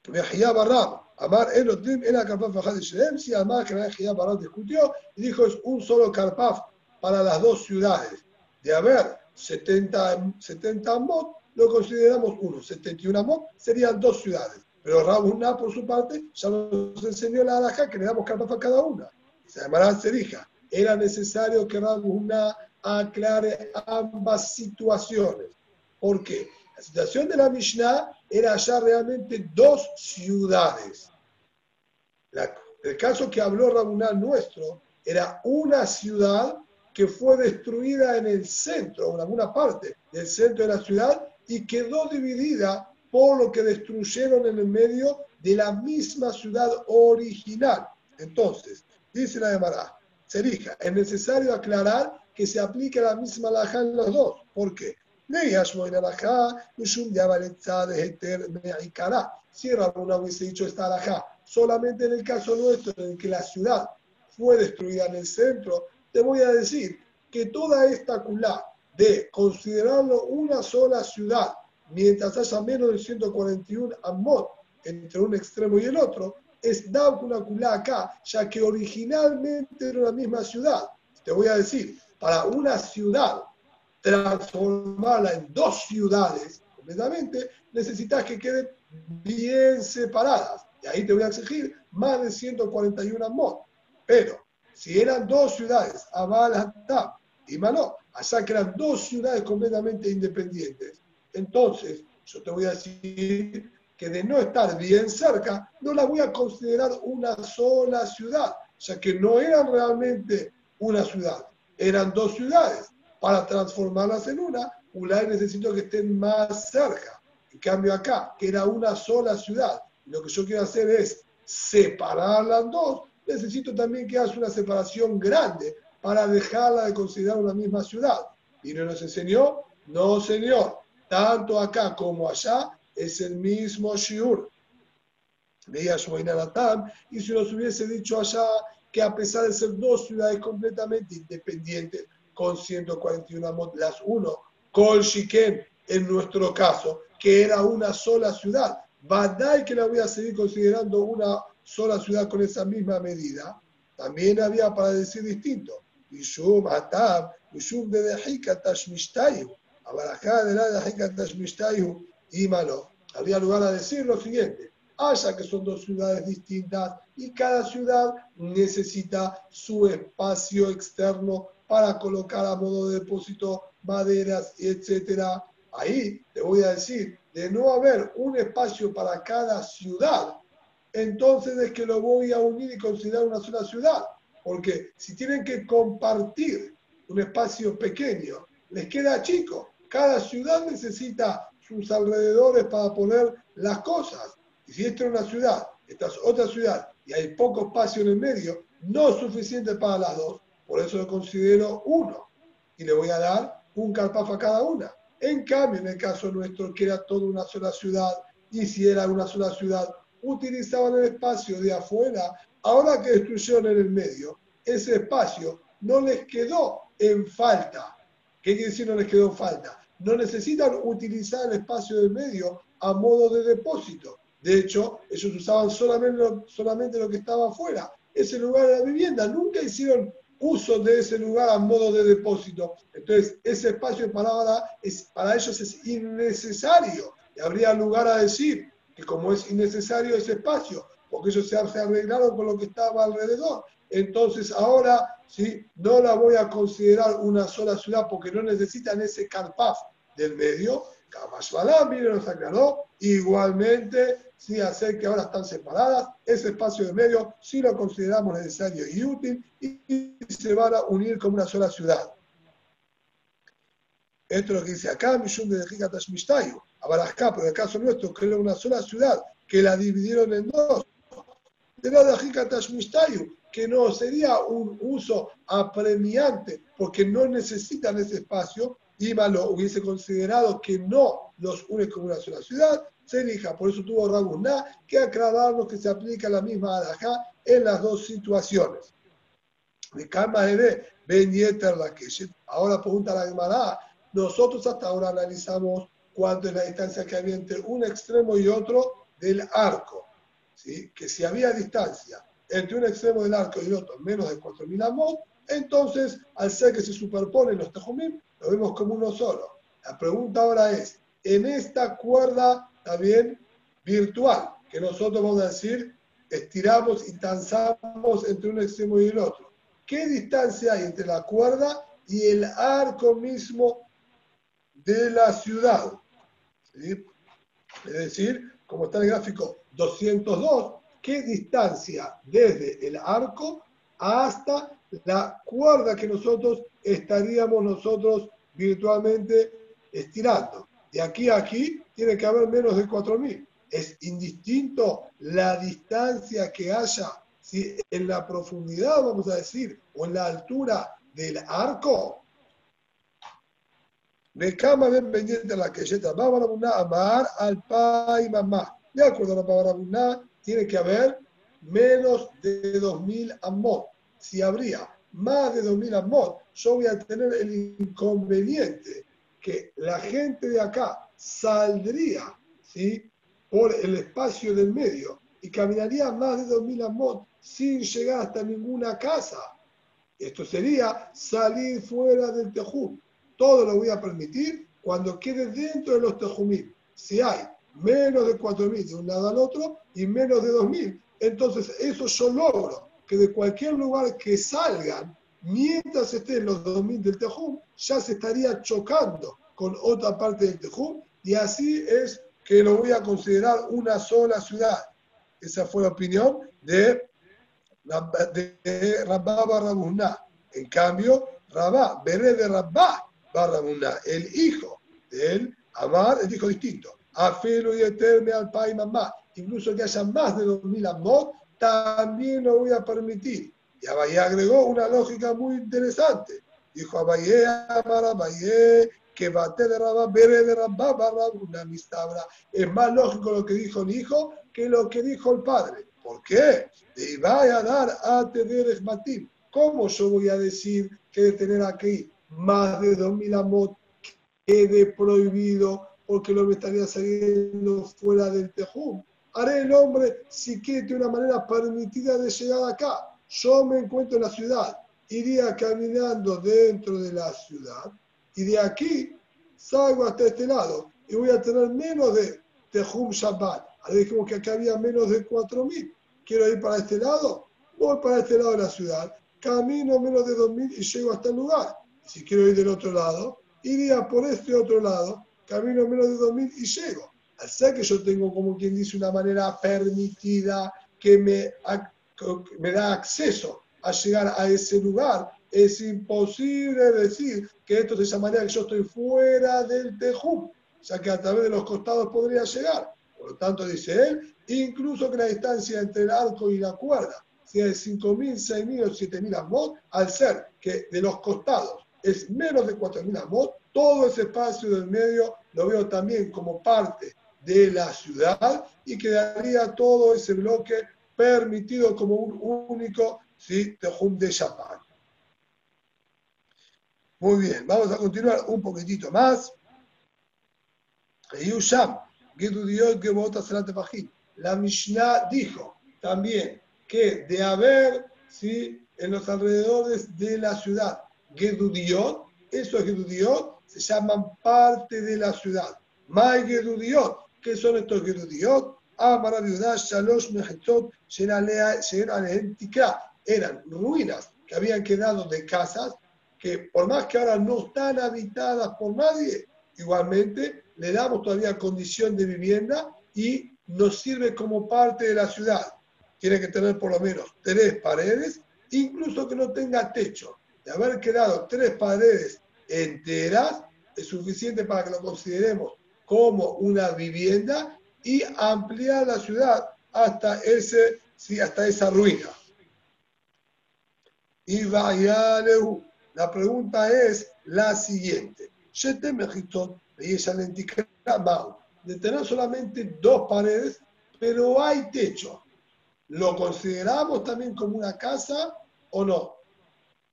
Mejía Barrab, Amar Enotrim era Karpaf de Shrem, si Amar que la Barad discutió y dijo es un solo Karpaf para las dos ciudades. De haber 70, 70 Amot, lo consideramos uno. 71 Amot serían dos ciudades. Pero Rabuná, por su parte, ya nos enseñó la alhaja que le damos Karpaf a cada una. Se llamará Serija. Era necesario que Rabuná aclare ambas situaciones. ¿Por qué? La situación de la Mishnah era ya realmente dos ciudades el caso que habló Rabunal nuestro era una ciudad que fue destruida en el centro, en alguna parte del centro de la ciudad, y quedó dividida por lo que destruyeron en el medio de la misma ciudad original. Entonces, dice la Gemara, Serija, es necesario aclarar que se aplique la misma laja en los dos. ¿Por qué? Si Rabuna hubiese dicho esta alajá solamente en el caso nuestro, en que la ciudad fue destruida en el centro, te voy a decir que toda esta culá de considerarlo una sola ciudad, mientras haya menos de 141 amot entre un extremo y el otro, es una culá acá, ya que originalmente era una misma ciudad. Te voy a decir, para una ciudad transformarla en dos ciudades completamente, necesitas que queden bien separadas. Y ahí te voy a exigir más de 141 mod. Pero si eran dos ciudades, Abal, y Manó, eran dos ciudades completamente independientes, entonces yo te voy a decir que de no estar bien cerca, no la voy a considerar una sola ciudad, ya que no eran realmente una ciudad, eran dos ciudades. Para transformarlas en una, Ulay necesito que estén más cerca. En cambio acá, que era una sola ciudad, lo que yo quiero hacer es separar las dos, necesito también que haga una separación grande para dejarla de considerar una misma ciudad. Y no nos enseñó, no señor, tanto acá como allá es el mismo shiur. Veía Natam, y si nos hubiese dicho allá que a pesar de ser dos ciudades completamente independientes, con 141 amot, las uno, Kol Shiken, en nuestro caso, que era una sola ciudad, Badai que la voy a seguir considerando una sola ciudad con esa misma medida, también había para decir distinto. Yishum Atab, Yishum de Dehika Tashmishtayu, Abarajá de la Dehika Tashmishtayu, y malo. Había lugar a decir lo siguiente: haya que son dos ciudades distintas y cada ciudad necesita su espacio externo para colocar a modo de depósito maderas, etcétera. Ahí te voy a decir, de no haber un espacio para cada ciudad, entonces es que lo voy a unir y considerar una sola ciudad. Porque si tienen que compartir un espacio pequeño, les queda chico. Cada ciudad necesita sus alrededores para poner las cosas. Y si esta es una ciudad, esta es otra ciudad, y hay poco espacio en el medio, no es suficiente para las dos, por eso lo considero uno. Y le voy a dar un carpaf a cada una. En cambio, en el caso nuestro, que era toda una sola ciudad, y si era una sola ciudad, utilizaban el espacio de afuera, ahora que destruyeron en el medio, ese espacio no les quedó en falta. ¿Qué quiere decir no les quedó en falta? No necesitan utilizar el espacio del medio a modo de depósito. De hecho, ellos usaban solamente lo, que estaba afuera, ese lugar de la vivienda. Nunca hicieron uso de ese lugar a modo de depósito. Entonces, ese espacio de palabra es, para ellos es innecesario. Y habría lugar a decir que como es innecesario ese espacio, porque ellos se arreglaron con lo que estaba alrededor, entonces ahora ¿sí? no la voy a considerar una sola ciudad porque no necesitan ese carpaf del medio. Kamashbalam, mire, nos aclaró, igualmente, sí, hacer que ahora están separadas, ese espacio de medio sí lo consideramos necesario y útil y, se van a unir como una sola ciudad. Esto es lo que dice acá, Mishun de Tashmishtayu, Abarajá, pero en el caso nuestro, era una sola ciudad, que la dividieron en dos. De la de Tashmishtayu, que no sería un uso apremiante, porque no necesitan ese espacio, Ima lo hubiese considerado que no los une como una sola ciudad, se elija. Por eso tuvo Rabuná que aclararnos que se aplica la misma alajá en las dos situaciones. De calma de la Ahora pregunta la Gemara, nosotros hasta ahora analizamos cuánto es la distancia que había entre un extremo y otro del arco. Que si había distancia entre un extremo del arco y el otro menos de 4.000 amos, entonces, al ser que se superponen los tejumim, lo vemos como uno solo. La pregunta ahora es, en esta cuerda también virtual, que nosotros vamos a decir, estiramos y danzamos entre un extremo y el otro, ¿qué distancia hay entre la cuerda y el arco mismo de la ciudad? Es decir, como está el gráfico 202, qué distancia desde el arco hasta la cuerda que nosotros estaríamos nosotros virtualmente estirando. De aquí a aquí tiene que haber menos de 4.000. Es indistinto la distancia que haya si en la profundidad, vamos a decir, o en la altura del arco. Me cama bien pendiente la que a amar al pai mamá. De acuerdo a la palabra tiene que haber menos de 2.000 amot. Si habría más de 2.000 amot, yo voy a tener el inconveniente que la gente de acá saldría ¿sí? por el espacio del medio y caminaría más de 2.000 amot sin llegar hasta ninguna casa. Esto sería salir fuera del tejum. Todo lo voy a permitir cuando quede dentro de los tejumim. Si hay menos de 4.000 de un lado al otro y menos de 2.000. Entonces, eso yo logro que de cualquier lugar que salgan, mientras estén los 2.000 del Tejum, ya se estaría chocando con otra parte del Tejum y así es que lo voy a considerar una sola ciudad. Esa fue la opinión de, de Rabá Barrabuná. En cambio, Rabá, Beré de Rabá Barrabuná, el hijo de él, Amar, es hijo distinto. Afilo y eterme al pai mamá. incluso que haya más de 2.000 amot, también lo voy a permitir. Y Abayé agregó una lógica muy interesante. Dijo Abayé, Amar Abayé, que bate de Rabá, bere de Rabá, barra una mistabra. Es más lógico lo que dijo el hijo que lo que dijo el padre. ¿Por qué? Y vaya a dar a tener. ¿Cómo yo voy a decir que de tener aquí más de 2.000 amot quede prohibido porque lo me estaría saliendo fuera del tejum? Haré el hombre si quiere una manera permitida de llegar acá. Yo me encuentro en la ciudad, iría caminando dentro de la ciudad y de aquí salgo hasta este lado y voy a tener menos de Tejum Shabbat. Ahora dijimos que acá había menos de 4.000. Quiero ir para este lado, voy para este lado de la ciudad, camino menos de 2.000 y llego hasta el lugar. Si quiero ir del otro lado, iría por este otro lado, camino menos de 2.000 y llego. Ser que yo tengo, como quien dice, una manera permitida que me, me da acceso a llegar a ese lugar, es imposible decir que esto esa manera que yo estoy fuera del Tejum, ya que a través de los costados podría llegar. Por lo tanto, dice él, incluso que la distancia entre el arco y la cuerda sea de 5.000, 6.000 o 7.000 amot, al ser que de los costados es menos de 4.000 amot, todo ese espacio del medio lo veo también como parte de la ciudad y quedaría todo ese bloque permitido como un único ¿sí? Tejum de Shabbat. Muy bien, vamos a continuar un poquitito más. La Mishnah dijo también que de haber ¿sí? en los alrededores de la ciudad Gedudiot, esos Gedudiot se llaman parte de la ciudad. May Gedudiot, ¿qué son estos Gedudiot? Shalosh eran ruinas que habían quedado de casas que por más que ahora no están habitadas por nadie, igualmente le damos todavía condición de vivienda y nos sirve como parte de la ciudad. Tiene que tener por lo menos tres paredes, incluso que no tenga techo. De haber quedado tres paredes enteras, es suficiente para que lo consideremos como una vivienda y ampliar la ciudad hasta, ese, sí, hasta esa ruina. Y vaya la pregunta es la siguiente. De tener solamente dos paredes, pero hay techo. ¿Lo consideramos también como una casa o no?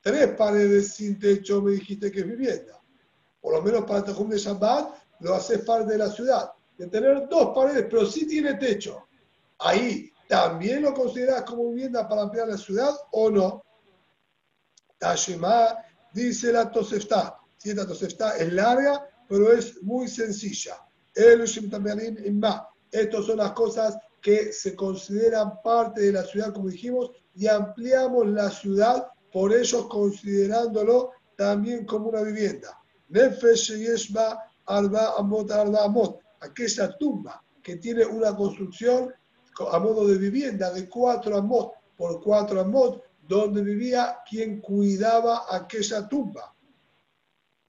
Tres paredes sin techo me dijiste que es vivienda. Por lo menos para Tejum de Shabbat lo haces parte de la ciudad. De tener dos paredes, pero sí tiene techo. Ahí, ¿también lo consideras como vivienda para ampliar la ciudad o no? Tashema dice la Tosefta. Sí, la Tosefta es larga, pero es muy sencilla. Estas son las cosas que se consideran parte de la ciudad, como dijimos, y ampliamos la ciudad, por ellos considerándolo también como una vivienda. Nefesh Yeshba Arba Amot Arba Amot, aquella tumba que tiene una construcción a modo de vivienda de cuatro amot por cuatro amot, donde vivía quien cuidaba aquella tumba.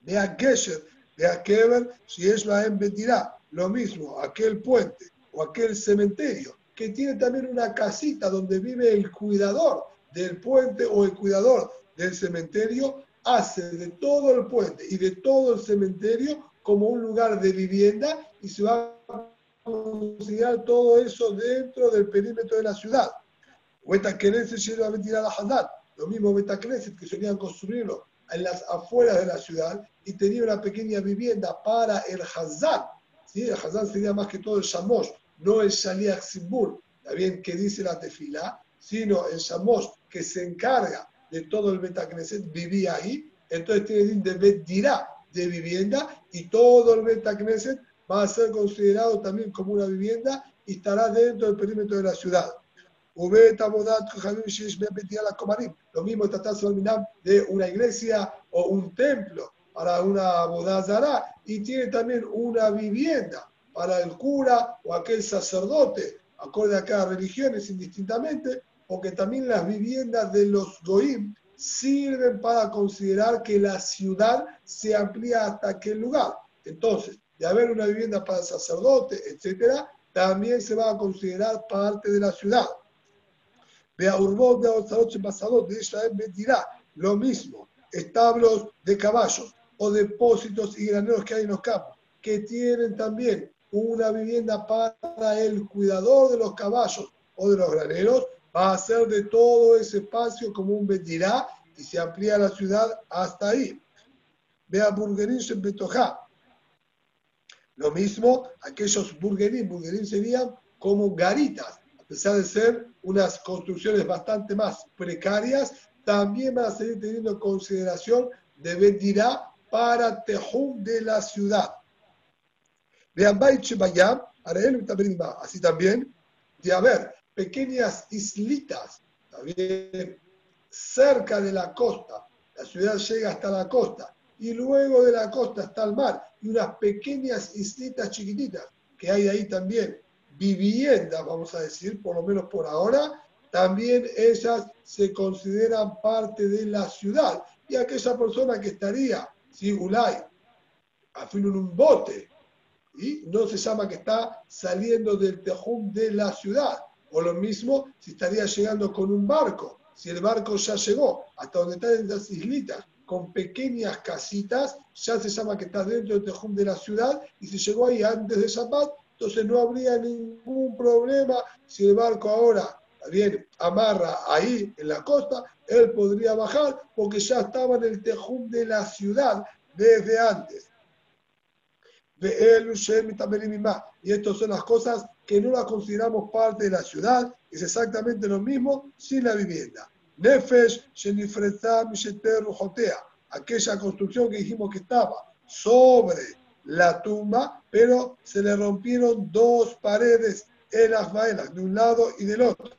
De Gesher, de Keber, si es en Betirá, lo mismo, aquel puente o aquel cementerio, que tiene también una casita donde vive el cuidador del puente o el cuidador del cementerio, hace de todo el puente y de todo el cementerio como un lugar de vivienda y se va a considerar todo eso dentro del perímetro de la ciudad. Beta Knesset llegó a mentir a la Haddad. Lo mismo Beta Knesset que solían construirlo en las afueras de la ciudad y tenía una pequeña vivienda para el Hazán. ¿sí? El Hazán sería más que todo el Shamosh, no el Shaliach Simbur, bien que dice la tefila, sino el Shamosh que se encarga de todo el Beta Knesset vivía ahí. Entonces tiene de Bet Dirá, de vivienda, y todo el Beta Knesset va a ser considerado también como una vivienda y estará dentro del perímetro de la ciudad. Lo mismo tratarse de una iglesia o un templo para una bodazara y tiene también una vivienda para el cura o aquel sacerdote, acorde a cada religiones indistintamente, porque también las viviendas de los goim sirven para considerar que la ciudad se amplía hasta aquel lugar. Entonces, de haber una vivienda para sacerdote, etcétera, también se va a considerar parte de la ciudad. Vea Urbot de Pasadot de Israel dirá lo mismo, establos de caballos o depósitos y graneros que hay en los campos, que tienen también una vivienda para el cuidador de los caballos o de los graneros, va a ser de todo ese espacio como un Betirá y se amplía la ciudad hasta ahí. Vea Burgerín en Betojá. Lo mismo, aquellos Burgerín, Burgerín serían como garitas, a pesar de ser unas construcciones bastante más precarias, también van a seguir teniendo consideración de Betirá para Tejum de la ciudad. Vean Bayam, así también, de haber pequeñas islitas, también cerca de la costa, la ciudad llega hasta la costa, y luego de la costa está el mar, y unas pequeñas islitas chiquititas, que hay ahí también, viviendas, vamos a decir, por lo menos por ahora, también ellas se consideran parte de la ciudad. Y aquella persona que estaría, si Ulay, fin en un bote, y no se llama que está saliendo del tejum de la ciudad. O lo mismo si estaría llegando con un barco. Si el barco ya llegó hasta donde están las islitas, con pequeñas casitas, ya se llama que está dentro del tejum de la ciudad. Y si llegó ahí antes de Shabbat, entonces no habría ningún problema si el barco ahora bien amarra ahí en la costa, él podría bajar porque ya estaba en el tejum de la ciudad desde antes. Y estas son las cosas que no las consideramos parte de la ciudad, es exactamente lo mismo sin la vivienda. Nefesh, aquella construcción que dijimos que estaba sobre la tumba, pero se le rompieron dos paredes en las vaelas, de un lado y del otro.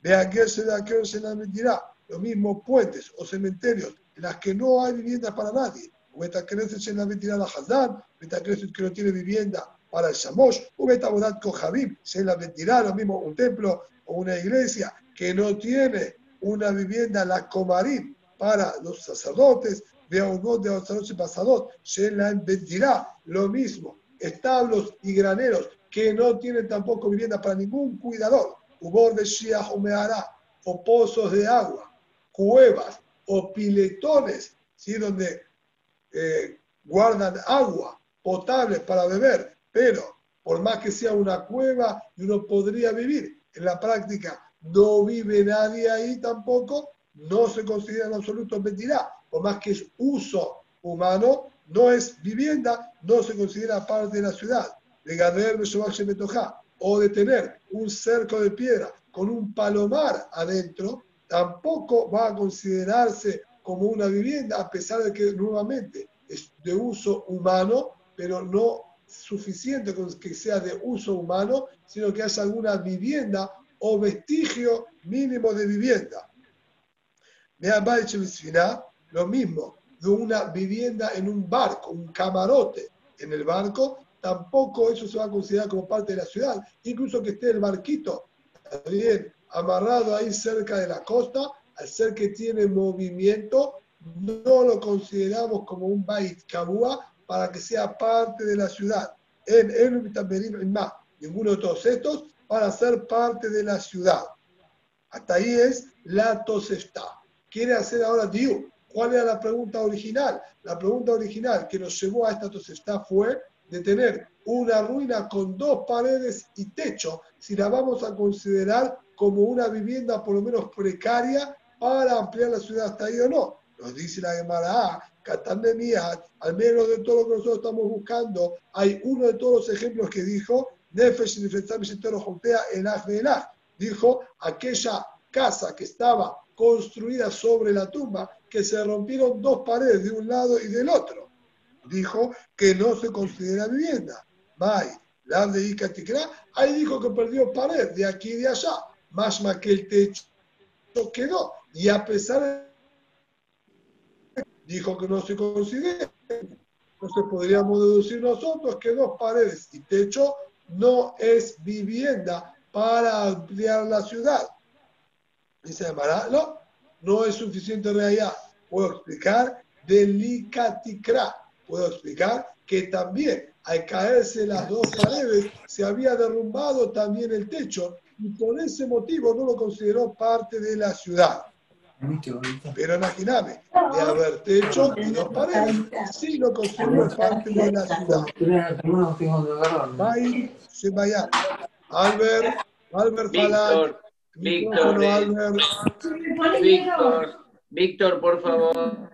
De aquel se de aquel la. Los mismos puentes o cementerios en las que no hay viviendas para nadie Betacreset se la mentirá la Hazán, Betacreset que no tiene vivienda para el Shamosh, o Betabodat Kohabib, se la mentirá lo mismo un templo o una iglesia que no tiene una vivienda, la Komarim, para los sacerdotes, de Aunot, de Osaroche Pasadot, se la mentirá lo mismo, establos y graneros que no tienen tampoco vivienda para ningún cuidador, Ubor de Shia o pozos de agua, cuevas o piletones, ¿sí? donde eh, guardan agua potable para beber, pero por más que sea una cueva y uno podría vivir, en la práctica no vive nadie ahí tampoco, no se considera en absoluto mentira, por más que es uso humano, no es vivienda, no se considera parte de la ciudad. O de tener un cerco de piedra con un palomar adentro, tampoco va a considerarse como una vivienda, a pesar de que nuevamente es de uso humano, pero no suficiente con que sea de uso humano, sino que haya alguna vivienda o vestigio mínimo de vivienda. Lo mismo, de una vivienda en un barco, un camarote en el barco, tampoco eso se va a considerar como parte de la ciudad. Incluso que esté el barquito bien amarrado ahí cerca de la costa, al ser que tiene movimiento, no lo consideramos como un Bait Kabua para que sea parte de la ciudad. En el más, ninguno de todos estos para ser parte de la ciudad. Hasta ahí es la tosefta. Quiere hacer ahora Dios. ¿Cuál era la pregunta original? La pregunta original que nos llevó a esta tosefta fue de tener una ruina con dos paredes y techo, si la vamos a considerar como una vivienda por lo menos precaria para ampliar la ciudad hasta ahí o no. Nos dice la Gemara, Catán de Miat, al menos de todo lo que nosotros estamos buscando, hay uno de todos los ejemplos que dijo, Nefesh Dijo aquella casa que estaba construida sobre la tumba, que se rompieron dos paredes de un lado y del otro. Dijo que no se considera vivienda. Mai, la de Ikatikra, ahí dijo que perdió pared de aquí y de allá. Más más que el techo quedó. Y a pesar de dijo que no se considera. Entonces podríamos deducir nosotros que dos paredes y techo no es vivienda para ampliar la ciudad. Dice Amara, no, no es suficiente realidad. Puedo explicar delicaticra. Puedo explicar que también al caerse las dos paredes, se había derrumbado también el techo y por ese motivo no lo consideró parte de la ciudad. Pero imagíname, de haber techo y dos paredes, sí lo consideró parte de la ciudad. Vai, se vaya. Albert, Albert Falán. Víctor, Víctor, Víctor, Víctor, por favor.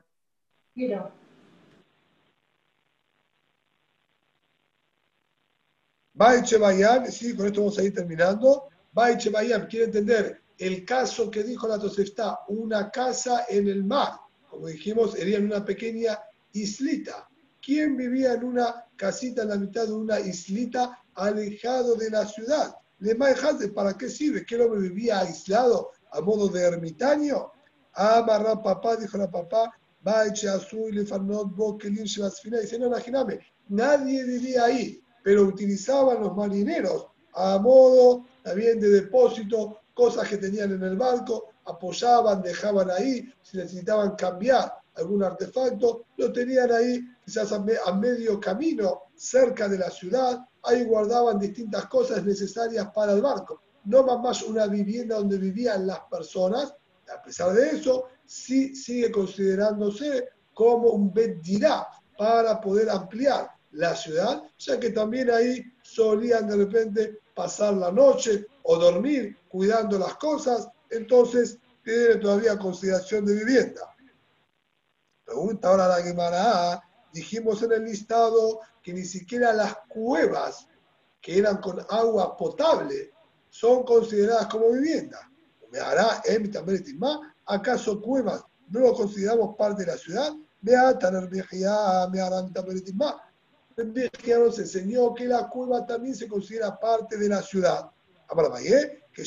Baiche Bayam, sí, con esto vamos a ir terminando. Baiche Bayam quiere entender el caso que dijo la Tosefta, una casa en el mar. Como dijimos, sería en una pequeña islita. ¿Quién vivía en una casita en la mitad de una islita alejado de la ciudad? Le ¿para qué sirve? ¿Qué hombre vivía aislado a modo de ermitaño? Amarra papá, dijo la papá, Baiche Azul, Lefanot, Bokelin, Shevasfina. Dice, no, imagíname, nadie vivía ahí pero utilizaban los marineros a modo también de depósito, cosas que tenían en el barco, apoyaban, dejaban ahí, si necesitaban cambiar algún artefacto, lo tenían ahí quizás a, medio camino, cerca de la ciudad, ahí guardaban distintas cosas necesarias para el barco. No más más una vivienda donde vivían las personas, a pesar de eso, sí sigue considerándose como un dirá para poder ampliar la ciudad, ya que también ahí solían de repente pasar la noche o dormir cuidando las cosas, entonces tiene todavía consideración de vivienda. Pregunta ahora la Gemara, dijimos en el listado que ni siquiera las cuevas que eran con agua potable son consideradas como vivienda. ¿Me hará ¿Acaso cuevas no lo consideramos parte de la ciudad? Me nos enseñó que la cueva también se considera parte de la ciudad. Que.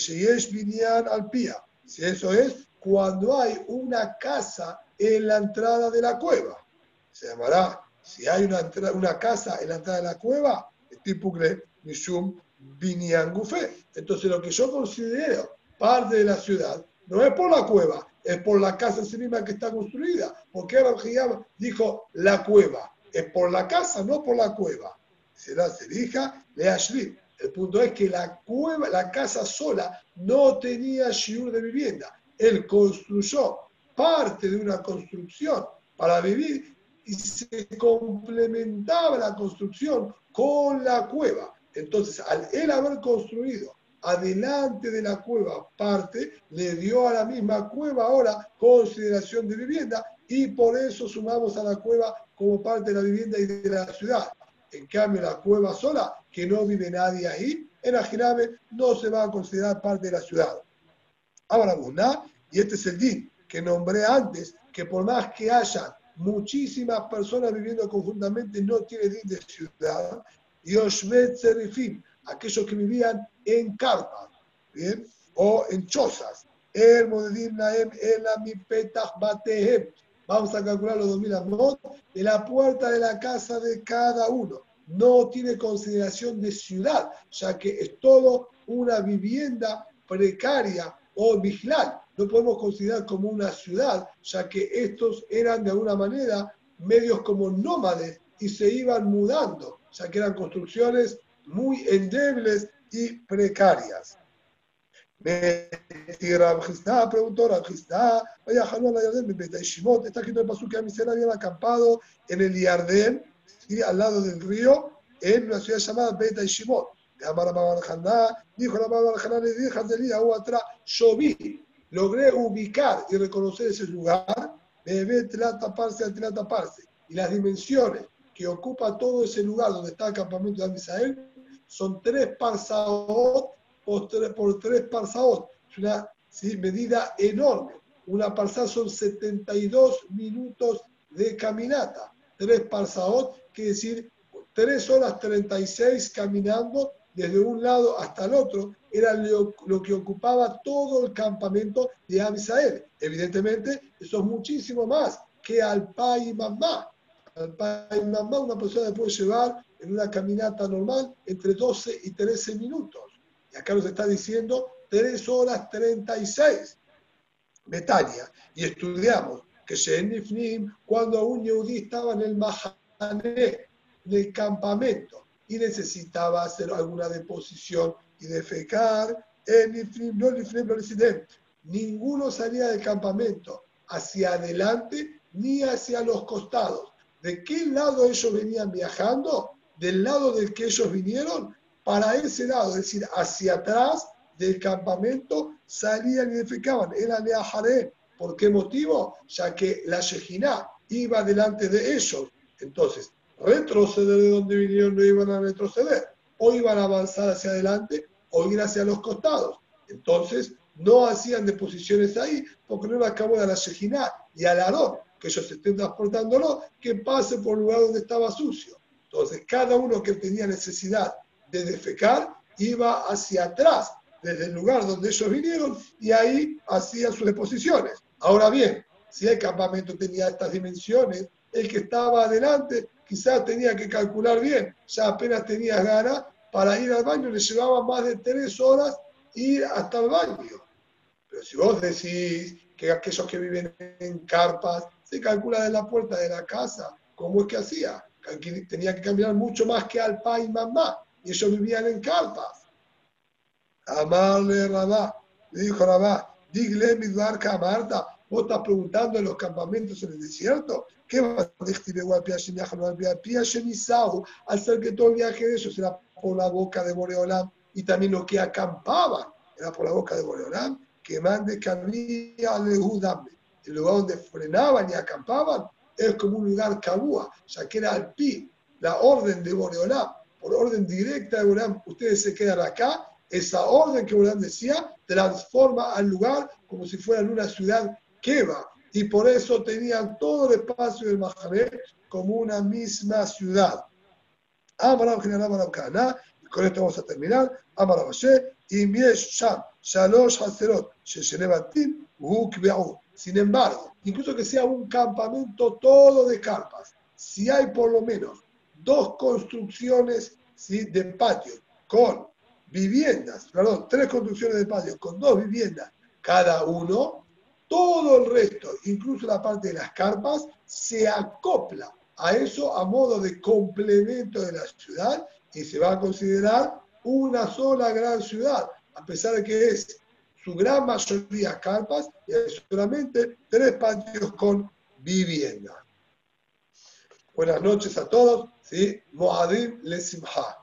Si eso es, cuando hay una casa en la entrada de la cueva. Se llamará, si hay una, una casa en la entrada de la cueva, tipo Mishum Binyan Gufé. Entonces lo que yo considero parte de la ciudad no es por la cueva, es por la casa en que está construida. Porque Rabjiyam dijo la cueva es por la casa, no por la cueva. Será Serija de Ashlim. El punto es que la cueva, la casa sola no tenía shiur de vivienda. Él construyó parte de una construcción para vivir y se complementaba la construcción con la cueva. Entonces, al él haber construido adelante de la cueva parte, le dio a la misma cueva ahora consideración de vivienda y por eso sumamos a la cueva como parte de la vivienda y de la ciudad. En cambio, la cueva sola, que no vive nadie ahí, en Ajinabe no se va a considerar parte de la ciudad. Ahora, Buná, y este es el din que nombré antes, que por más que haya muchísimas personas viviendo conjuntamente, no tiene din de ciudad. Y Oshmet Serifim, aquellos que vivían en carpas. O en chozas. Vamos a calcular los 2000 amot de la puerta de la casa de cada uno. No tiene consideración de ciudad, ya que es todo una vivienda precaria o vigilal. No podemos considerar como una ciudad, ya que estos eran de alguna manera medios como nómades y se iban mudando, ya que eran construcciones muy endebles y precarias. Y Rabjistá preguntó, Rabjistá, vaya Jalú la Yardén, está escrito en el paso que Amisel habían acampado en el Yardén, al lado del río, en una ciudad llamada Beta Amar Barjaná, dijo la Barjaná, le dije a agua atrás, yo vi, logré ubicar y reconocer ese lugar, debe taparse al taparse. Y las dimensiones que ocupa todo ese lugar donde está el campamento de Amisael son tres parsaot por tres, por tres parsaot. Es una medida enorme. Una parsa son 72 minutos de caminata. Tres parsaot, quiere decir 3 horas 36 caminando desde un lado hasta el otro. Era lo, que ocupaba todo el campamento de Amisael. Evidentemente, eso es muchísimo más que al y Mamá. Al y Mamá una persona puede llevar en una caminata normal entre 12 y 13 minutos. Y acá nos está diciendo 3 horas 36. Betania. Y estudiamos que Shenifnim, cuando un yehudí estaba en el Mahané, en el campamento y necesitaba hacer alguna deposición y defecar, no ninguno salía del campamento hacia adelante ni hacia los costados. ¿De qué lado ellos venían viajando? Del lado del que ellos vinieron, para ese lado, es decir, hacia atrás del campamento, salían y defecaban. Era Leajaré. ¿Por qué motivo? Ya que la Shejina iba delante de ellos. Entonces, retroceder de donde vinieron no iban a retroceder. O iban a avanzar hacia adelante o ir hacia los costados. Entonces, no hacían deposiciones ahí porque no le acabó de la Shejina y al Aarón, que ellos estén transportándolo, que pase por el lugar donde estaba sucio. Entonces, cada uno que tenía necesidad de defecar iba hacia atrás, desde el lugar donde ellos vinieron, y ahí hacían sus deposiciones. Ahora bien, si el campamento tenía estas dimensiones, el que estaba adelante quizás tenía que calcular bien, ya apenas tenía ganas para ir al baño, le llevaba más de tres horas ir hasta el baño. Pero si vos decís que aquellos que viven en carpas se calcula de la puerta de la casa, ¿cómo es que hacía? Tenía que caminar mucho más que al pai y mamá, y ellos vivían en carpas. Amarle Rabá, le dijo Rabá, digle mi barca Marta, vos estás preguntando en los campamentos en el desierto, ¿qué va a decir al ser que todo el viaje de ellos era por la boca de Boreolam y también los que acampaban era por la boca de Boreolam, que mande que había el lugar donde frenaban y acampaban es como un lugar cabúa, ya que era al pi, la orden de Boreolam, por orden directa de Boreolam, ustedes se quedan acá, esa orden que Boreolam decía transforma al lugar como si fuera una ciudad queva, y por eso tenían todo el espacio del Mahané como una misma ciudad. Amarab general y con esto vamos a terminar. Amarab y Sham, Shalosh Haserot, Sheshelebatim, Ukbe'u. Sin embargo, incluso que sea un campamento todo de carpas, si hay por lo menos dos construcciones de patio con viviendas, perdón, tres construcciones de patio con dos viviendas cada uno, todo el resto, incluso la parte de las carpas, se acopla a eso a modo de complemento de la ciudad y se va a considerar una sola gran ciudad, a pesar de que es su gran mayoría carpas y hay solamente tres patios con vivienda. Buenas noches a todos. ¿sí? Moadim Lesimha.